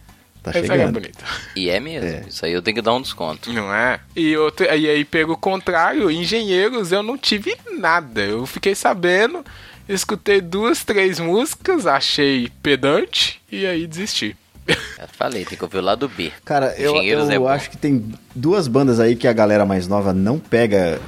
Tá ela é chegando. bonita. E é mesmo. É. Isso aí eu tenho que dar um desconto. Não é? E, outro, e aí, pelo contrário, engenheiros eu não tive nada. Eu fiquei sabendo, escutei duas, três músicas, achei pedante e aí desisti. Eu falei, tem que ouvir o lado B. Cara, eu, eu é acho que tem duas bandas aí que a galera mais nova não pega.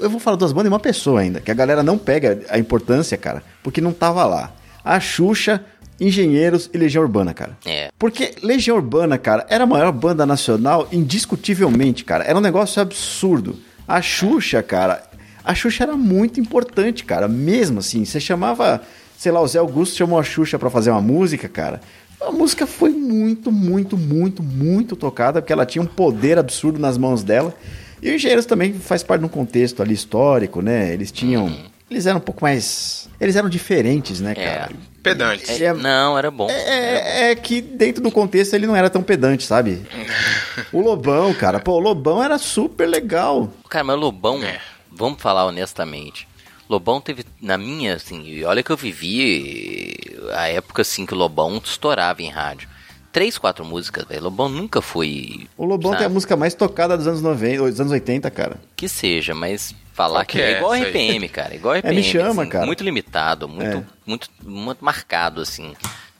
Eu vou falar duas bandas e uma pessoa ainda, que a galera não pega a importância, cara, porque não tava lá. A Xuxa, Engenheiros e Legião Urbana, cara. É. Porque Legião Urbana, cara, era a maior banda nacional indiscutivelmente, cara. Era um negócio absurdo. A Xuxa, cara, a Xuxa era muito importante, cara. Mesmo assim, você chamava, sei lá, o Zé Augusto chamou a Xuxa pra fazer uma música, cara. A música foi muito, muito, muito, muito tocada, porque ela tinha um poder absurdo nas mãos dela. E o Engenheiros também faz parte de um contexto ali histórico, né? Eles tinham. Eles eram um pouco mais. Eles eram diferentes, né, É. cara? Pedante. Ele é- Não, era bom. é, é que dentro do contexto ele não era tão pedante, sabe? o Lobão, cara, pô, o Lobão era super legal. Cara, mas Lobão, É. vamos falar honestamente. Lobão teve, na minha, assim, e olha que eu vivi a época, assim, que o Lobão estourava em rádio. Três, quatro músicas, velho. Lobão nunca foi. O Lobão sabe? tem a música mais tocada dos anos 90, dos anos 80, cara. Que seja, mas falar que que é é igual aí? RPM, cara. Igual RPM. Me Chama, assim, cara. Muito limitado, muito, É. muito, muito marcado, assim,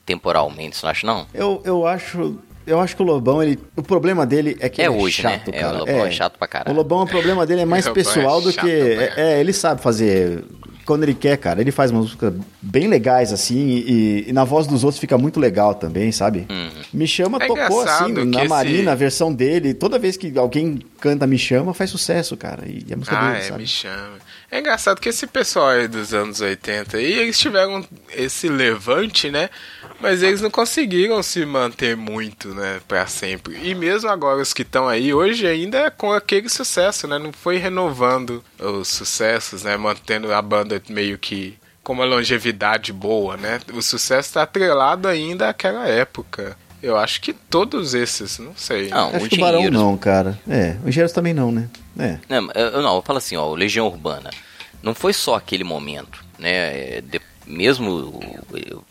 temporalmente. Você não acha, não? Eu, eu acho. Eu acho que o Lobão, ele. O problema dele é que É ele hoje, né? chato, É, cara. o Lobão é chato pra caralho. O Lobão, o problema dele é mais é pessoal do chato que. É, ele sabe fazer. Quando ele quer, cara, ele faz músicas bem legais, assim, e, e na voz dos outros fica muito legal também, sabe? Uhum. Me Chama É tocou assim, na esse- Marina, a versão dele. Toda vez que alguém canta Me Chama, faz sucesso, cara. E a música Ah, dele, é, sabe? me chama. É engraçado que esse pessoal aí dos anos 80 aí, eles tiveram esse levante, né? Mas eles não conseguiram se manter muito, né, pra sempre. E mesmo agora os que estão aí hoje ainda é com aquele sucesso, né? Não foi renovando os sucessos, né, mantendo a banda meio que com uma longevidade boa, né? O sucesso tá atrelado ainda àquela época. Eu acho que todos esses, não sei. Não, Acho o que o Barão Engenheiros- não, cara. É, o Engenheiros também não, né? É. Não, eu, não, eu falo assim, ó, o Legião Urbana. Não foi só aquele momento, né? é, de- mesmo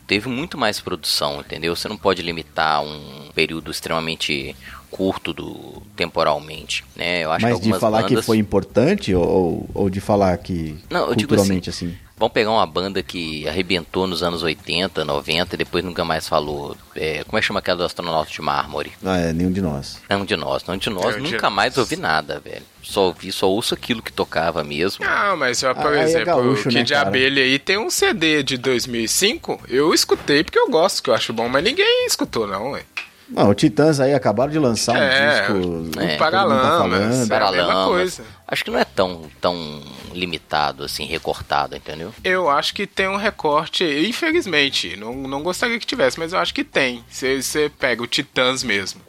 teve muito mais produção, entendeu? Você não pode limitar um período extremamente curto do temporalmente, né? Eu acho que Mas de algumas falar bandas... que foi importante ou, ou de falar que Não, eu digo culturalmente assim. Vamos pegar uma banda que arrebentou nos anos 80, 90 e depois nunca mais falou. É, como é que chama aquela do astronauta de mármore? Ah, é, nenhum de nós. Não de nós, não de nós, Não de nunca mais ouvi nada, velho. Só ouvi, só ouço aquilo que tocava mesmo. Não, mas ó, por Ah, é exemplo, gaúcho, o né, Kid cara? Abelha aí tem um CD de 2005. Eu escutei porque eu gosto, que eu acho bom, mas ninguém escutou, não, ué. Não, o Titãs aí acabaram de lançar um É, disco. o todo mundo tá Paralamas, falando. é a mesma coisa. Acho que não é tão, tão limitado, assim, recortado, entendeu? Eu acho que tem um recorte, infelizmente. Não, não gostaria que tivesse, mas eu acho que tem. Você você pega o Titãs mesmo.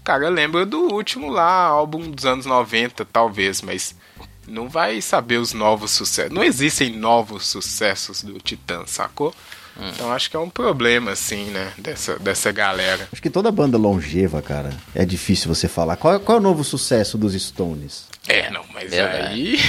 O cara lembra do último lá, álbum dos anos 90, talvez, mas não vai saber os novos sucessos. Não existem novos sucessos do Titãs, sacou? Então acho que é um problema, assim, né? Dessa, dessa galera. Acho que toda banda longeva, cara, é difícil você falar. Qual, qual é o novo sucesso dos Stones? É, não, mas Verdade. aí.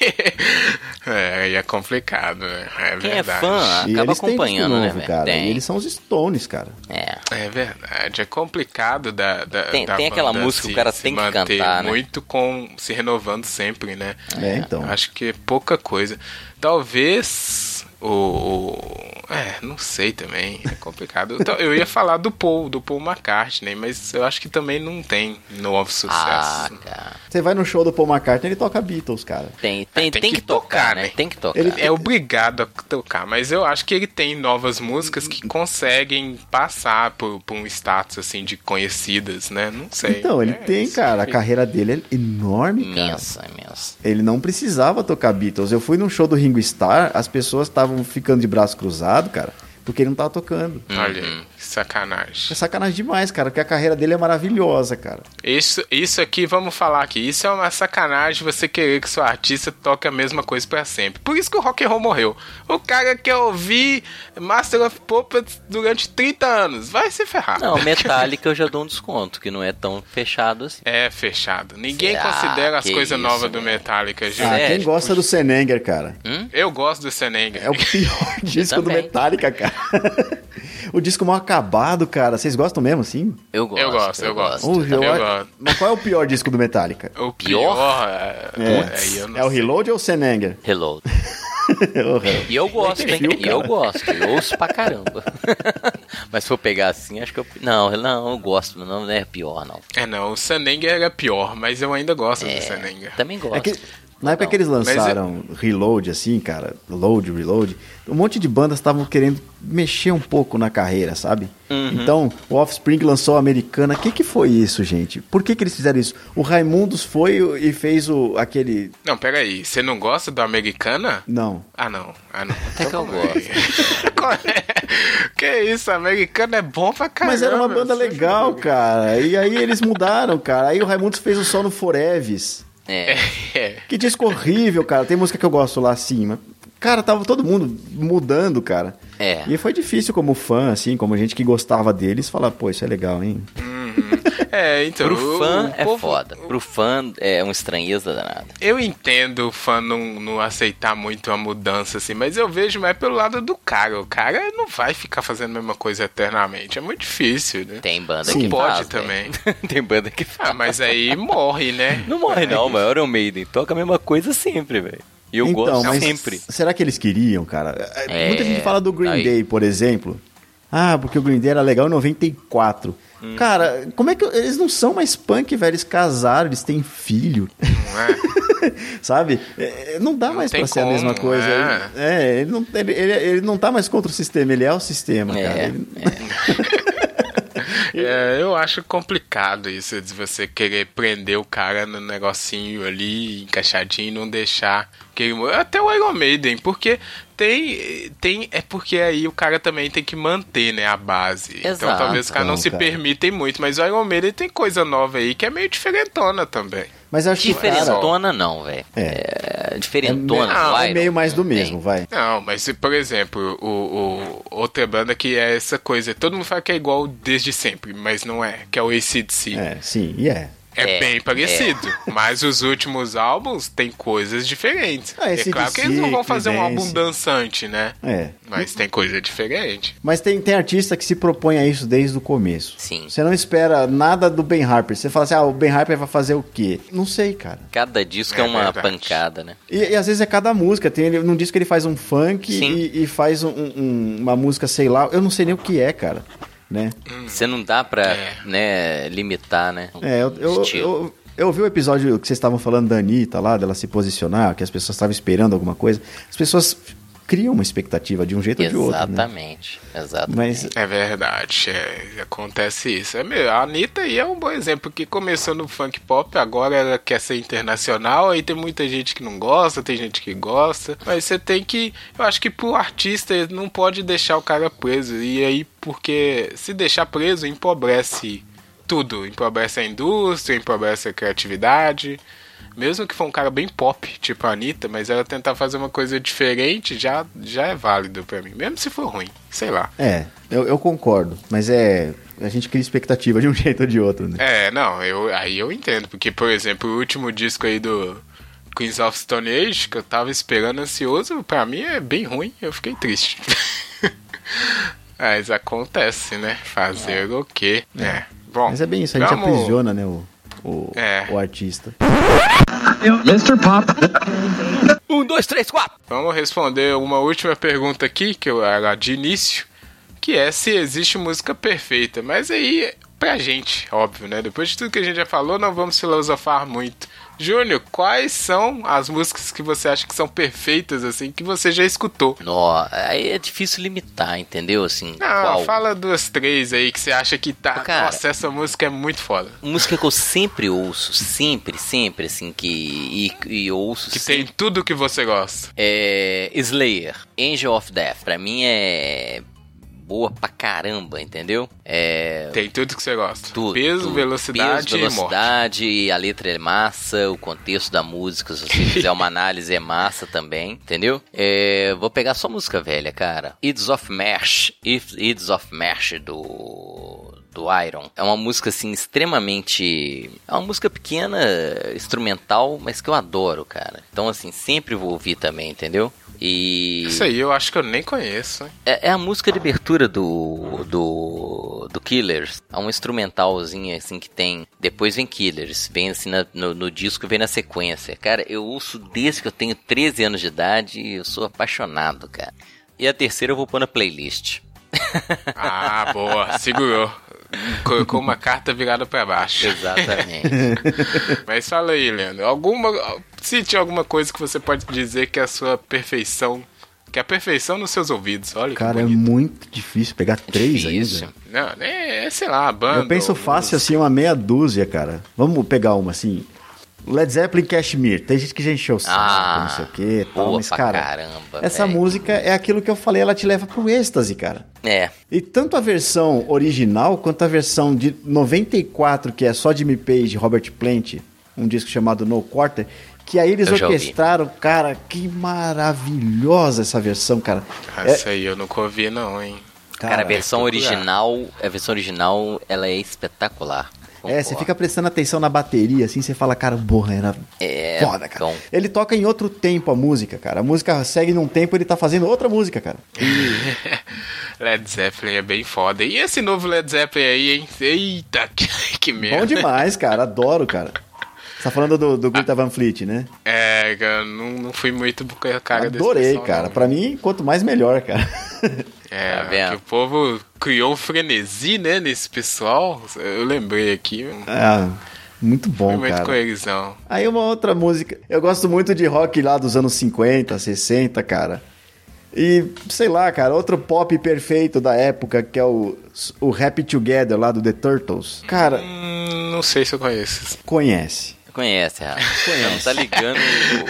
é, aí é complicado, né? É Quem é verdade. fã E acaba acompanhando, né, novo, velho? cara. Tem. E eles são os Stones, cara. É. É verdade, é complicado da, da Tem- da tem aquela música que se- o cara tem que cantar, né? muito com se renovando sempre, né? É, então. Acho que é pouca coisa. Talvez o, o- é, não sei também, é complicado. Então, eu ia falar do Paul, do Paul McCartney, mas eu acho que também não tem novo sucesso. Ah, cara. Você vai no show do Paul McCartney, ele toca Beatles, cara. Tem, tem, tem tem, que que, tocar, tocar, né? né? Tem que tocar. Ele- é obrigado a tocar, mas eu acho que ele tem novas músicas que conseguem passar por, por um status assim de conhecidas, né? Não sei. Então, ele É, tem, cara. A carreira dele é enorme, cara. Imensa, imensa. Ele não precisava tocar Beatles. Eu fui num show do Ringo Starr, as pessoas estavam ficando de braço cruzado, cara, porque ele não tava tocando. Olha Uhum. Sacanagem. É sacanagem demais, cara, porque a carreira dele é maravilhosa, cara. Isso, isso aqui, vamos falar aqui, isso é uma sacanagem você querer que seu artista toque a mesma coisa pra sempre. Por isso que o rock and roll morreu. O cara quer ouvir Master of Puppets durante 30 anos, vai se ferrar. Não, Metallica eu já dou um desconto, que não é tão fechado assim. É fechado. Ninguém Ah, considera as coisas novas do velho. Metallica, gente. Ah, quem gosta do Senenger, cara? Eu gosto do Senenger. É o pior disco do. Metallica, cara. o disco mal acabado, cara. Vocês gostam mesmo, assim? Eu gosto. Eu gosto, eu gosto. Oh, eu gosto. Mas qual é o pior disco do Metallica? O Pior? é, É, não é o. Reload ou o Senenger? Hello. E eu gosto, hein? E eu gosto. Eu ouço pra caramba. Mas se for pegar assim, acho que eu. Não, não, eu gosto. Não é pior, não. É, não, o Senenger era pior, mas eu ainda gosto do Senenger. Também gosto. É que, na época Não. que eles Mas lançaram Reload, assim, cara, Load, Reload, um monte de bandas estavam querendo mexer um pouco na carreira, sabe? Uhum. Então, o Offspring lançou a Americana. O que, que foi isso, gente? Por que, que eles fizeram isso? O Raimundos foi e fez o, aquele. Não, peraí, você não gosta do Americana? Não. Ah, não. Ah, não. Até que eu gosto. Qual é? que isso, Americana é bom pra caramba. Mas era uma banda legal, viu? cara. E aí eles mudaram, cara. Aí o Raimundos fez o som no Foreves. É. É. Que disco horrível, cara. Tem música que eu gosto lá acima. Cara, tava todo mundo mudando, cara. É. E foi difícil como fã, assim, como gente que gostava deles, falar, pô, isso é legal, hein? É, então. Pro o- fã o é povo- foda. Pro fã é uma estranheza danada. Eu entendo o fã não, não aceitar muito a mudança, assim, mas eu vejo mais pelo lado do cara. O cara não vai ficar fazendo a mesma coisa eternamente. É muito difícil, né? Tem banda Sim. que Pode faz, também. velho. Tem banda que faz. Ah, mas aí morre, né? Não morre não, mas Iron Maiden toca a mesma coisa sempre, velho. E eu então, gosto mas sempre. será que eles queriam, cara? É, Muita gente fala do Green aí. Day, por exemplo. Ah, porque o Green Day era legal em 94. Hum. Cara, como é que. Eles não são mais punk, velho. Eles casaram, eles têm filho. Não é? Sabe? É, Não dá Não mais pra ser a mesma como, coisa. é. É, ele, não, ele, ele, ele não tá mais contra o sistema, ele é o sistema, É, cara. Ele- É, eu acho complicado isso de você querer prender o cara no negocinho ali, encaixadinho, e não deixar que ele... Até o Iron Maiden, porque tem, tem... É porque aí o cara também tem que manter, né, a base. então Exato. talvez os caras não Então, se cara. permitem muito, mas o Iron Maiden tem coisa nova aí que é meio diferentona também. Mas eu acho que, cara, Diferentona não, velho. É. É, diferentona, É, o é meio mais do não mesmo, tem. vai. Não, mas se, por exemplo, o, o- outra banda que é essa coisa, todo mundo fala que é igual desde sempre, mas não é, que é o ACDC. É, sim, e é. É, É, bem parecido, mas os últimos álbuns têm coisas diferentes. Ah, é claro que eles não vão fazer um álbum Creedence. dançante, né? É. Mas tem coisa diferente. Mas tem, tem artista que se propõe a isso desde o começo. Sim. Você não espera nada do Ben Harper. Você fala assim, ah, o Ben Harper vai fazer o quê? Não sei, cara. Cada disco é, É uma verdade. pancada, né? E, e às vezes é cada música. Tem ele, num disco ele faz um funk e, e faz um- um- uma música, sei lá. Eu não sei nem o que é, cara. Né? Você não dá pra, É. né, limitar, né? o É, eu, eu, eu, eu ouvi o episódio que vocês estavam falando da Anitta lá, dela se posicionar, que as pessoas estavam esperando alguma coisa. As pessoas criam uma expectativa de um jeito ou de outro. Né? Exatamente, exatamente. Mas É verdade, é, acontece isso. É mesmo, a Anitta aí é um bom exemplo, que começou no funk pop, agora ela quer ser internacional, aí tem muita gente que não gosta, tem gente que gosta, mas você tem que, eu acho que pro artista ele não pode deixar o cara preso, e aí porque se deixar preso empobrece tudo, empobrece a indústria, empobrece a criatividade, mesmo que for um cara bem pop, tipo a Anitta, mas ela tentar fazer uma coisa diferente já, já é válido pra mim, mesmo se for ruim, sei lá. É, eu, eu concordo, mas é. A gente cria expectativa de um jeito ou de outro, né? É, não, eu, aí eu entendo, porque, por exemplo, o último disco aí do Queens of Stone Age, que eu tava esperando ansioso, pra mim é bem ruim, eu fiquei triste. Mas acontece, né? Fazer o quê? É. Bom, Mas é bem isso, a gente vamos- aprisiona, né, o, o, É. o artista. Mr. Pop. Um, dois, três, quatro. Vamos responder uma última pergunta aqui, que eu era de início, que é se existe música perfeita. Mas aí, pra gente, óbvio, né? Depois de tudo que a gente já falou, não vamos filosofar muito. Júnior, quais são as músicas que você acha que são perfeitas, assim, que você já escutou? Nó, aí é difícil limitar, entendeu? Assim, Não, qual? fala duas, três aí que você acha que tá. Cara. Nossa, essa música é muito foda. Música que eu sempre ouço, sempre, sempre, assim, que. E, e ouço Que sempre. tem tudo que você gosta. É. Slayer, Angel of Death. Pra mim é. Boa pra caramba, entendeu? É. Tem tudo que você gosta. Tudo, Peso, tudo. velocidade Peso, e morte. velocidade, a letra é massa, o contexto da música, se você fizer uma análise, é massa também, entendeu? É, vou pegar só música velha, cara. Ids of Marsh, If Ids of Marsh do do Iron. É uma música assim extremamente, é uma música pequena, instrumental, mas que eu adoro, cara. Então assim, sempre vou ouvir também, entendeu? E Isso aí eu acho que eu nem conheço. é, é a música de abertura do, do, do Killers. É um instrumentalzinho assim que tem. Depois vem Killers. Vem assim na- no, no disco, vem na sequência. Cara, eu ouço desde que eu tenho 13 anos de idade e eu sou apaixonado, cara. E a terceira eu vou pôr na playlist. Ah, boa, segurou. Colocou uma carta virada pra baixo. Exatamente. Mas fala aí, Leandro. Alguma. Cite alguma coisa que você pode dizer que é a sua perfeição. Que é a perfeição nos seus ouvidos. Olha Cara, que é muito difícil pegar três Difícil. ainda. Não, é, é, sei lá, a banda. Eu penso fácil música. assim, uma meia dúzia, cara. Vamos pegar uma assim. Led Zeppelin Cashmere. Tem gente que já encheu o saco, Ah, não sei o que tal, boa mas, pra cara. caramba, essa velho. música é aquilo que eu falei, ela te leva pro êxtase, cara. É. E tanto a versão original quanto a versão de 94, que é só Jimmy Page e Robert Plant, um disco chamado No Quarter, que aí eles Eu orquestraram, cara, que maravilhosa essa versão, cara. Ah, É, Essa aí eu nunca ouvi, não, hein? Cara, a versão original, a versão original, ela é espetacular. É, você Concordo. fica prestando atenção na bateria, assim, você fala, cara, porra, era É, foda, cara. então. Ele toca em outro tempo a música, cara. A música segue num tempo, ele tá fazendo outra música, cara. Led Zeppelin é bem foda. E esse novo Led Zeppelin aí, hein? Eita, que, que merda. Bom demais, cara, adoro, cara. Você tá falando do, do Greta Van Fleet, né? É, cara, não, não fui muito com a cara desse Adorei, pessoal, cara. não. Pra mim, quanto mais melhor, cara. É, Tá vendo? o povo criou um frenesi, né, nesse pessoal. Eu lembrei aqui. Ah, muito foi bom, muito com cara. eles, não. Aí uma outra música. Eu gosto muito de rock lá dos anos 50, 60, cara. E, sei lá, cara, outro pop perfeito da época, que é o, o Happy Together lá do The Turtles. Cara, Hum, não sei se eu conheço. conhece. Conhece, Rafa. Não tá ligando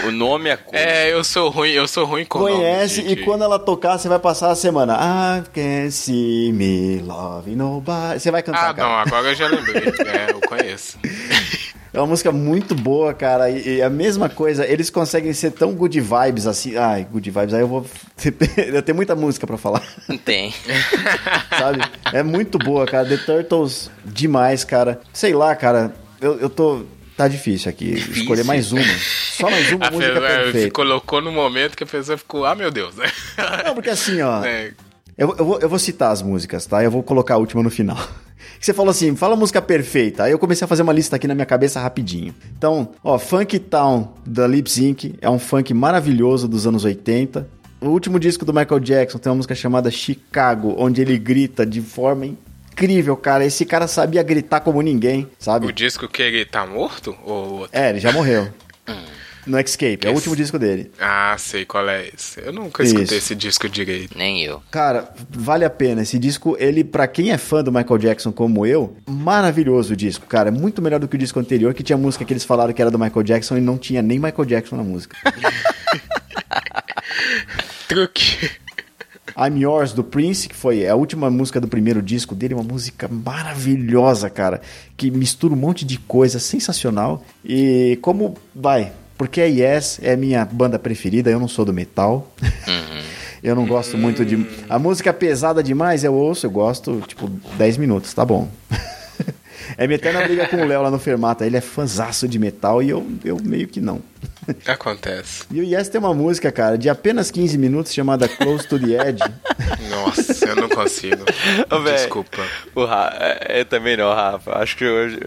o- nome a cor. É, eu sou ruim, eu sou ruim com Conhece nome, e quando ela tocar, você vai passar a semana. I can see me love nobody. Você vai cantar, Ah, cara. não, agora eu já lembrei. é, eu conheço. É uma música muito boa, cara. E, e a mesma coisa, eles conseguem ser tão good vibes assim. Ai, good vibes. Aí eu vou. eu tenho muita música pra falar, Tem. sabe? É muito boa, cara. The Turtles, demais, cara. Sei lá, cara. Eu, eu tô. Tá difícil aqui. Escolher mais uma. Só mais uma A música pessoa, é, perfeita. colocou no momento que a pessoa ficou, ah, meu Deus. Não, porque assim, ó. É, Eu, eu, vou, eu vou citar as músicas, tá? Eu vou colocar a última no final. Você falou assim, fala a música perfeita. Aí eu comecei a fazer uma lista aqui na minha cabeça rapidinho. Então, ó, Funk Town da Lip Sync é um funk maravilhoso dos anos 80. O último disco do Michael Jackson tem uma música chamada Chicago, onde ele grita de forma incrível, cara. Esse cara sabia gritar como ninguém, o sabe? disco que ele tá morto? Ou outro? É, ele já morreu. No Escape, é o último disco dele. Ah, sei qual é esse. Eu nunca Isso. escutei esse disco direito. Nem eu. Cara, vale a pena. Esse disco, ele, pra quem é fã do Michael Jackson como eu, maravilhoso o disco, cara. Muito melhor do que o disco anterior, que tinha música que eles falaram que era do Michael Jackson e não tinha nem Michael Jackson na música. Truque. I'm Yours do Prince, que foi a última música do primeiro disco dele, uma música maravilhosa, cara, que mistura um monte de coisa sensacional. E como vai? Porque a Yes é minha banda preferida, eu não sou do metal. Uhum. eu não gosto muito de. A música pesada demais eu ouço, eu gosto, tipo, 10 minutos, tá bom. É minha eterna briga com o Léo lá no Fermata. Ele é fanzaço de metal e eu, eu meio que não. Acontece. E o Yes tem uma música, cara, de apenas 15 minutos chamada Close to the Edge. Nossa, eu não consigo. Ô, Desculpa. O Rafa, é, é também não, Rafa. Acho que hoje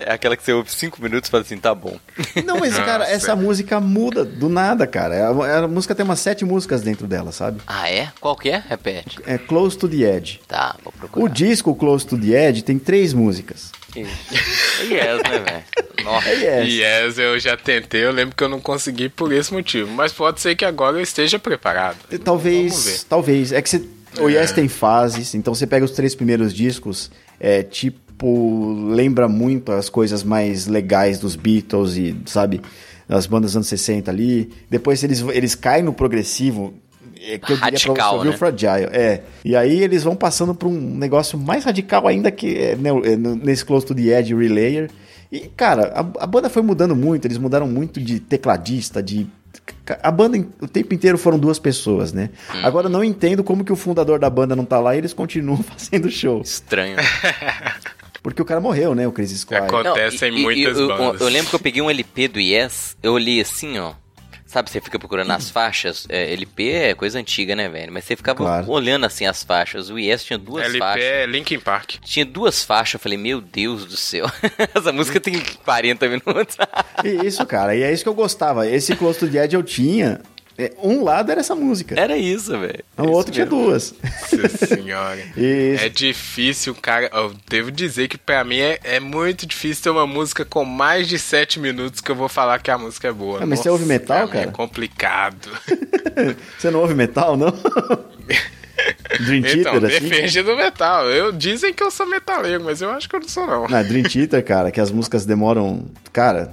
é aquela que você ouve 5 minutos e fala assim, tá bom. Não, mas, cara, Nossa. essa música muda do nada, cara. É A, a música tem umas sete músicas dentro dela, sabe? Ah, é? Qual que é? Repete. É Close to the Edge. Tá, vou procurar. O disco Close to the Edge tem três músicas. Yes, né, velho? Nossa. É Yes. Yes, eu já tentei, eu lembro que eu não consegui por esse motivo. Mas pode ser que agora eu esteja preparado. Vamos ver. Talvez, talvez. É que você, o Yes tem fases, então você pega os três primeiros discos, é tipo, lembra muito as coisas mais legais dos Beatles e, sabe, das bandas dos anos 60 ali. Depois eles, eles caem no progressivo. É que eu diria pra você Radical, né? o Fragile. É. E aí eles vão passando pra um negócio mais radical ainda que é, né, é, nesse Close to the Edge Relayer. E, cara, a, a banda foi mudando muito, eles mudaram muito de tecladista, de. A banda o tempo inteiro foram duas pessoas, né? Hum. Agora eu não entendo como que o fundador da banda não tá lá e eles continuam fazendo show. Estranho. Porque o cara morreu, né? O Chris Squire. Acon- Acontece em muitas eu, bandas. Eu, lembro que eu peguei um LP do Yes, eu olhei assim, ó. Sabe, você fica procurando as faixas. É, LP é coisa antiga, né, velho? Mas você ficava Claro. olhando assim as faixas. O Yes tinha duas LP faixas. é Linkin Park. Tinha duas faixas, eu falei, meu Deus do céu. Essa música tem 40 minutos. E Isso, cara. E é isso que eu gostava. Esse Close to the Edge eu tinha. É, Um lado era essa música. Era isso, velho. o outro tinha duas. Nossa senhora. Isso. É difícil, cara. Eu devo dizer que pra mim é, é muito difícil ter uma música com mais de 7 minutos que eu vou falar que a música é boa. Ah, mas você ouve metal, mim cara? É complicado. Você não ouve metal, não? Dream então, Theater, assim? defende do metal. Eu, dizem que eu sou metaleiro, mas eu acho que eu não sou, não. Na Dream Theater, cara, que as músicas demoram, cara,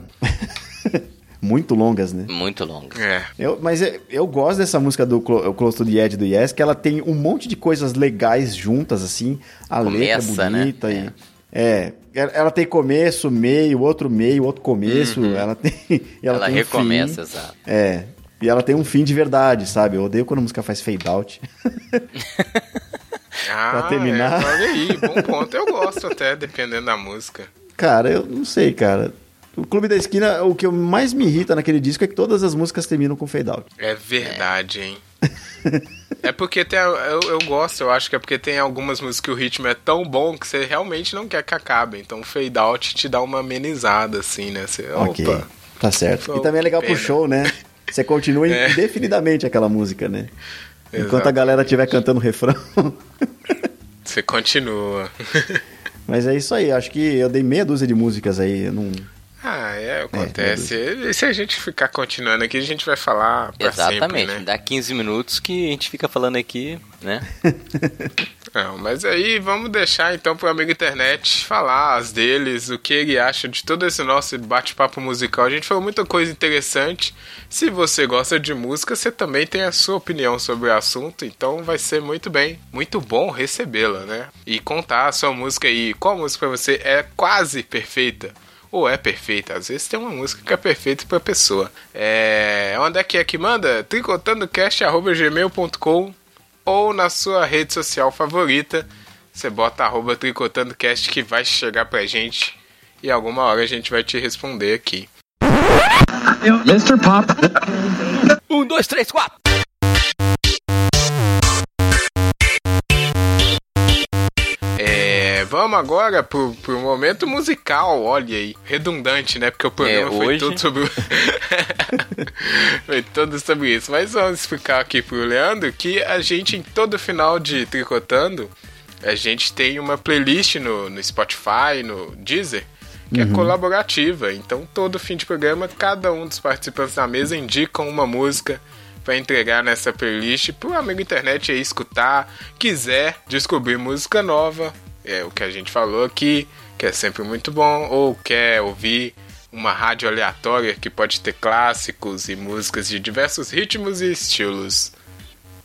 muito longas, né? Muito longo. É. Eu, mas eu, eu gosto dessa música do Clo- Close to the Edge do Yes, que ela tem um monte de coisas legais juntas, assim. A letra Começa, é né? bonita e. É. ela- Ela tem começo, meio, outro meio, outro começo. Ela tem. e ela Ela tem um recomeça, fim. exato. É. E ela tem um fim de verdade, sabe? Eu odeio quando a música faz fade out. Ah, terminar. É, olha aí, bom ponto. Eu gosto até, dependendo da música. Cara, eu não sei, cara. O Clube da Esquina, o que mais me irrita naquele disco é que todas as músicas terminam com fade out. É verdade, hein? É porque tem, eu, eu gosto, eu acho que é porque tem algumas músicas que o ritmo é tão bom que você realmente não quer que acabe. Então o fade out te dá uma amenizada, assim, né? Você, Ok. opa, Tá certo. E também é legal pro pena. show, né? Você continua É. indefinidamente aquela música, né? Enquanto a galera estiver cantando o refrão. você continua. Mas é isso aí, acho que eu dei meia dúzia de músicas aí. eu Não... ah, é, acontece. e se a gente ficar continuando aqui, a gente vai falar pra Exatamente. sempre, né? Dá 15 minutos que a gente fica falando aqui, né? Não, mas aí vamos deixar então pro amigo internet falar as deles, o que ele acha de todo esse nosso bate-papo musical. A gente falou muita coisa interessante. Se você gosta de música, você também tem a sua opinião sobre o assunto, então vai ser muito bem, muito bom recebê-la, né? E contar a sua música aí, qual música pra você é quase perfeita. Ou é perfeita, às vezes tem uma música que é perfeita pra pessoa. É. Onde é que é que manda? tricotandocast.gmail.com ou na sua rede social favorita. Você bota arroba tricotandocast que vai chegar pra gente e alguma hora a gente vai te responder aqui. Mr. Pop. Um, dois, três, quatro! Vamos agora pro, pro momento musical, olha aí. Redundante, né? Porque o programa É, foi hoje- todo sobre. o- foi todo sobre isso. Mas vamos explicar aqui pro Leandro que a gente, em todo final de Tricotando, a gente tem uma playlist no, no Spotify, no Deezer, que é colaborativa. Então, todo fim de programa, cada um dos participantes da mesa indicam uma música para entregar nessa playlist pro amigo internet aí escutar, quiser descobrir música nova, é o que a gente falou aqui, que é sempre muito bom, ou quer ouvir uma rádio aleatória que pode ter clássicos e músicas de diversos ritmos e estilos.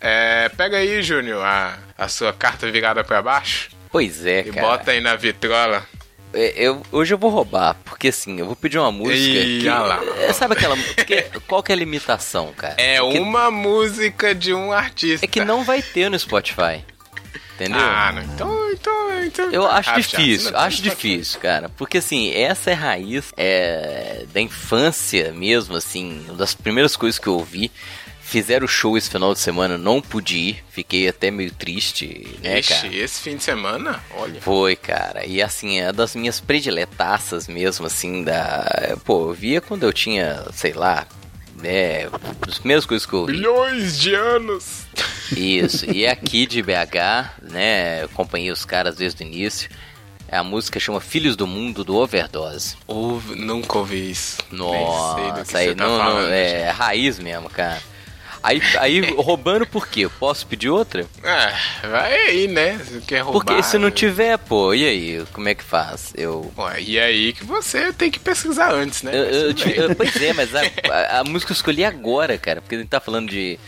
É, pega aí, Júnior, a, a sua carta virada pra baixo Pois é, e cara. bota aí na vitrola. É, eu, hoje eu vou roubar, porque assim, eu vou pedir uma música Ih, que... É, sabe aquela... Porque, qual que é a limitação, cara? É uma música de um artista. É que não vai ter no Spotify. Entendeu? Ah, não. Então, então, então. Eu tá acho difícil, acho precisa- difícil, cara. Porque assim, essa é a raiz é, da infância mesmo, assim, uma das primeiras coisas que eu ouvi. Fizeram show esse final de semana, não pude ir, fiquei até meio triste, né, Ixi, cara? esse fim de semana? Olha. Foi, cara. E assim, é das minhas prediletaças mesmo, assim, da. Pô, eu via quando eu tinha, sei lá, né? As primeiras coisas que eu ouvi. Milhões de anos. Isso, e é aqui de BH, né? Eu acompanhei os caras desde o início. É a música chama Filhos do Mundo do Overdose. Ouve, nunca ouvi isso. Nem sei do que Nossa, aí tá não, não, falando. é raiz mesmo, cara. Aí, aí roubando por quê? Eu posso pedir outra? É, vai aí, né? Você quer roubar. Porque se não tiver, pô, e aí? Como é que faz? Eu. Ué, e aí que você tem que pesquisar antes, né? eu- eu eu- pois é, mas a, a- a música eu escolhi agora, cara, porque a gente tá falando de.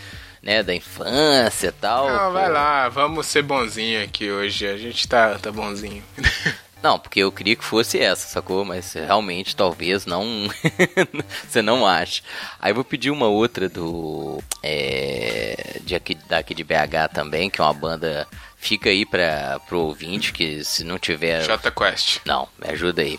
né, da infância e tal. Não, pô. vai lá, vamos ser bonzinho aqui hoje. A gente tá, tá bonzinho. Não, porque eu queria que fosse essa, sacou? Mas realmente talvez não. você não ache. Aí vou pedir uma outra do. É, de aqui, daqui de BH também, que é uma banda. Fica aí pra, pro ouvinte, que se não tiver. J Quest. Não, me ajuda aí.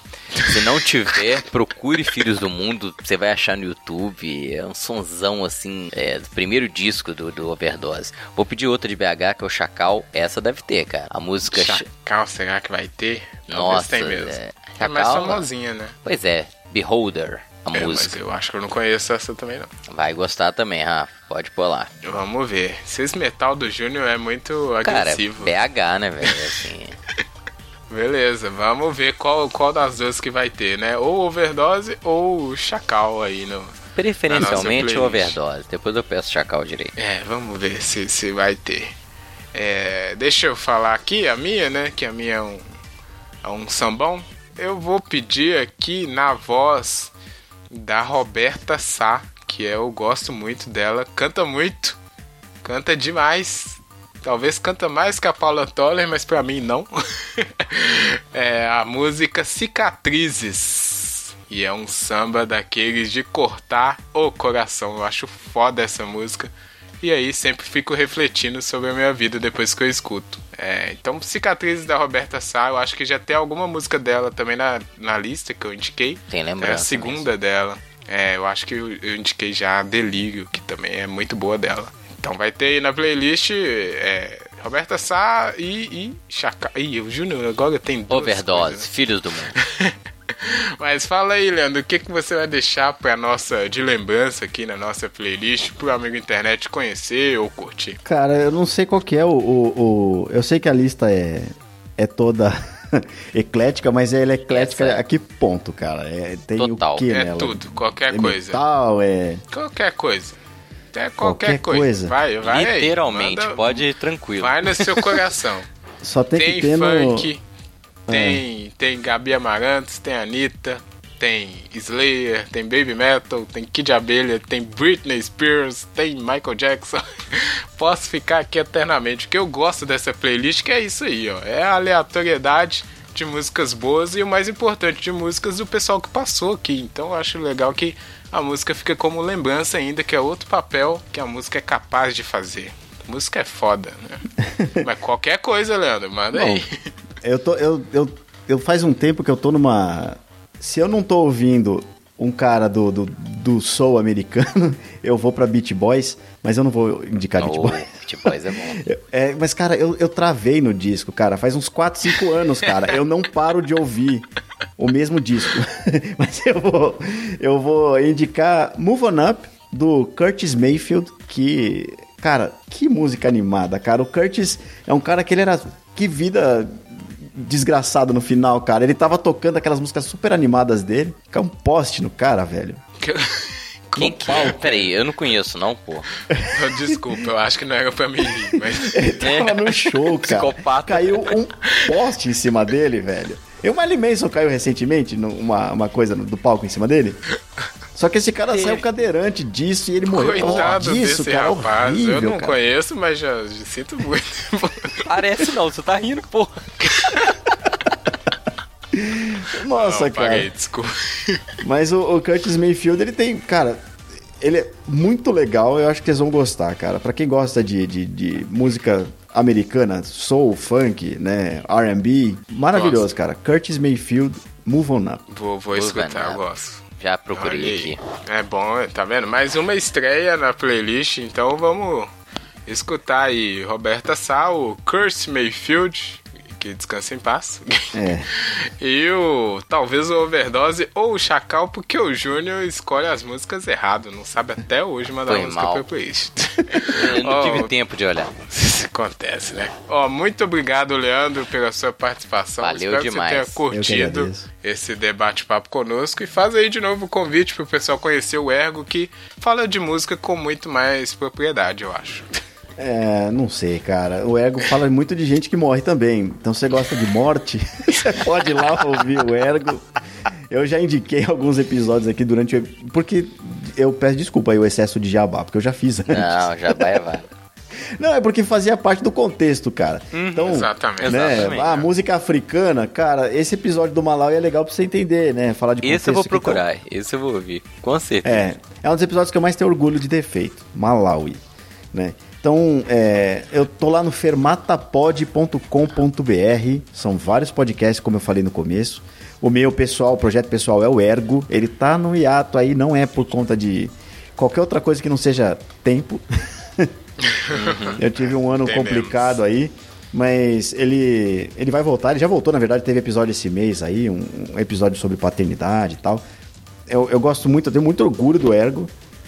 Se não tiver, procure Filhos do Mundo, você vai achar no YouTube. É um sonzão assim, é, do primeiro disco do, do Overdose. Vou pedir outra de BH, que é o Chacal. Essa deve ter, cara. A música. Chacal, será que vai ter? Talvez Nossa, tem mesmo. é. É mais Chacal- famosinha, né? Pois é, Beholder, a É, mas música. eu acho que eu não conheço essa também, não. Vai gostar também, Rafa. Pode pôr lá. Vamos ver. Se esse metal do Júnior é muito Cara, agressivo. BH, né, velho? Assim, Beleza, vamos ver qual, qual das duas que vai ter, né? Ou overdose ou chacal aí no. preferencialmente overdose. Depois eu peço Chacal direito. É, vamos ver se, se vai ter. É, deixa eu falar aqui a minha, né? Que a minha é um, é um sambão. Eu vou pedir aqui na voz da Roberta Sá, que eu gosto muito dela. Canta muito, canta demais. Talvez canta mais que a Paula Toller, mas pra mim não. é a música Cicatrizes. E é um samba daqueles de cortar o coração. Eu acho foda essa música. E aí sempre fico refletindo sobre a minha vida depois que eu escuto. É, então, Cicatrizes da Roberta Sá, eu acho que já tem alguma música dela também na, na lista que eu indiquei. Tem É a lembrança. segunda dela. É, eu acho que eu, eu indiquei já Delírio, que também é muito boa dela. Então vai ter aí na playlist é, Roberta Sá e, e Chacal. Ih, o Júnior agora tem mesmo. duas Overdose, coisas, Filhos do Mundo. Mas fala aí, Leandro, o que, que você vai deixar pra nossa de lembrança aqui na nossa playlist pro amigo internet conhecer ou curtir? Cara, eu não sei qual que é o, o, o- Eu sei que a lista é, é toda eclética, mas ela é eclética Essa é. a que ponto, cara? É, tem Total. o que É nela? tudo, qualquer é coisa. metal, é... Qualquer coisa. É qualquer, Qualquer coisa. coisa. Vai, vai aí. Literalmente, Manda- pode ir tranquilo. Vai no seu coração. Só tem, tem que ter funk, no... tem, tem Gabi Amarantos, tem Anitta, tem Slayer, tem Baby Metal, tem Kid Abelha, tem Britney Spears, tem Michael Jackson. Posso ficar aqui eternamente, porque eu gosto dessa playlist, que é isso aí, ó. É a aleatoriedade de músicas boas e o mais importante de músicas do pessoal que passou aqui. Então eu acho legal que a música fica como lembrança ainda, que é outro papel que a música é capaz de fazer. música é foda, né? Mas qualquer coisa, Leandro, manda Bom, aí. Eu, tô, eu, eu, eu faz um tempo que eu tô numa. Se eu não tô ouvindo um cara do, do, do soul americano, eu vou pra Beach Boys, mas eu não vou indicar Oh, Boys. Beach Boys é bom. É, mas, cara, eu, eu travei no disco, cara. Faz uns 4, 5 anos, cara. Eu não paro de ouvir o mesmo disco. mas eu vou, eu vou indicar Move On Up, do Curtis Mayfield, que... Cara, que música animada, cara. O Curtis é um cara que ele era... Que vida desgraçada no final, cara. Ele tava tocando aquelas músicas super animadas dele. Fica um poste no cara, velho. Quem que é? Peraí, eu não conheço não, pô. Desculpa, eu acho que não era pra mim mas. Ele tava no show, cara. Psicopata. Caiu um poste em cima dele, velho. E o Miley Manson caiu recentemente, numa uma coisa do palco em cima dele. Só que esse cara saiu cadeirante disso e ele morreu Coitado disso, desse cara. rapaz. horrível, eu não cara. conheço, mas já, já sinto muito. Parece não, você tá rindo, porra. Nossa, não, cara. paguei, desculpa. Mas o, o Curtis Mayfield, ele tem, cara, ele é muito legal, eu acho que vocês vão gostar, cara. Pra quem gosta de, de, de música americana, soul, funk, né, R&B, maravilhoso, Gosto. cara. Curtis Mayfield, Move On Up. Vou, vou escutar, eu gosto. Já procurei Olha aqui. É bom, tá vendo? Mais uma estreia na playlist, então vamos escutar aí Roberta Sal, Curtis Mayfield, que descansa em paz. É. E o talvez o Overdose ou o Chacal, porque o Júnior escolhe as músicas errado, não sabe até hoje mandar Foi música mal. pra playlist. Eu não Ó, tive tempo de olhar. Isso acontece, né? Ó, muito obrigado, Leandro, pela sua participação. Valeu Espero demais. que você tenha curtido esse debate-papo conosco. E faz aí de novo o convite pro pessoal conhecer o Ergo, que fala de música com muito mais propriedade, eu acho. É, não sei, cara. O Ergo fala muito de gente que morre também. Então, se você gosta de morte, você pode ir lá ouvir o Ergo. Eu já indiquei alguns episódios aqui durante o... Porque eu peço desculpa aí o excesso de jabá, porque eu já fiz antes. Não, já vai, vai. Não, é porque fazia parte do contexto, cara. então, exatamente. Né, Exatamente. a música africana, cara, esse episódio do Malawi é legal pra você entender, né? Falar de contexto. Esse eu vou que tá- procurar, esse eu vou ouvir. Com certeza. É, é um dos episódios que eu mais tenho orgulho de ter feito. Malawi, né? Então, é, eu tô lá no fermatapod.com.br. São vários podcasts, como eu falei no começo. O meu pessoal, o projeto pessoal é o Ergo. Ele tá no hiato aí, não é por conta de qualquer outra coisa que não seja tempo. eu tive um ano complicado aí. Mas ele, ele vai voltar, ele já voltou, na verdade, teve episódio esse mês aí, um, um episódio sobre paternidade e tal. Eu, eu gosto muito, eu tenho muito orgulho do Ergo,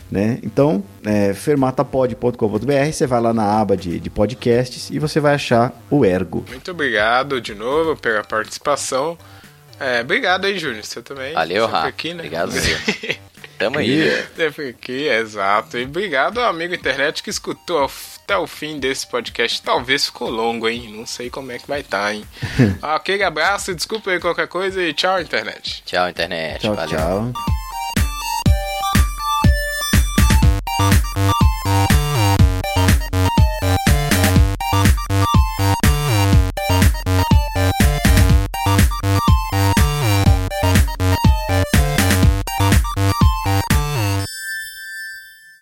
né? Então, é, fermatapod.com.br, você vai lá na aba de, de podcasts e você vai achar o Ergo. Muito obrigado de novo pela participação. É, obrigado aí, Júnior. Você também. Valeu, aqui, né? Obrigado. Tamo aí. Sempre aqui, exato. E obrigado ao amigo internet que escutou até o fim desse podcast. Talvez ficou longo, hein? Não sei como é que vai estar, hein? Aquele abraço, desculpa aí qualquer coisa e tchau, internet. Tchau, internet. Tchau, Valeu. tchau.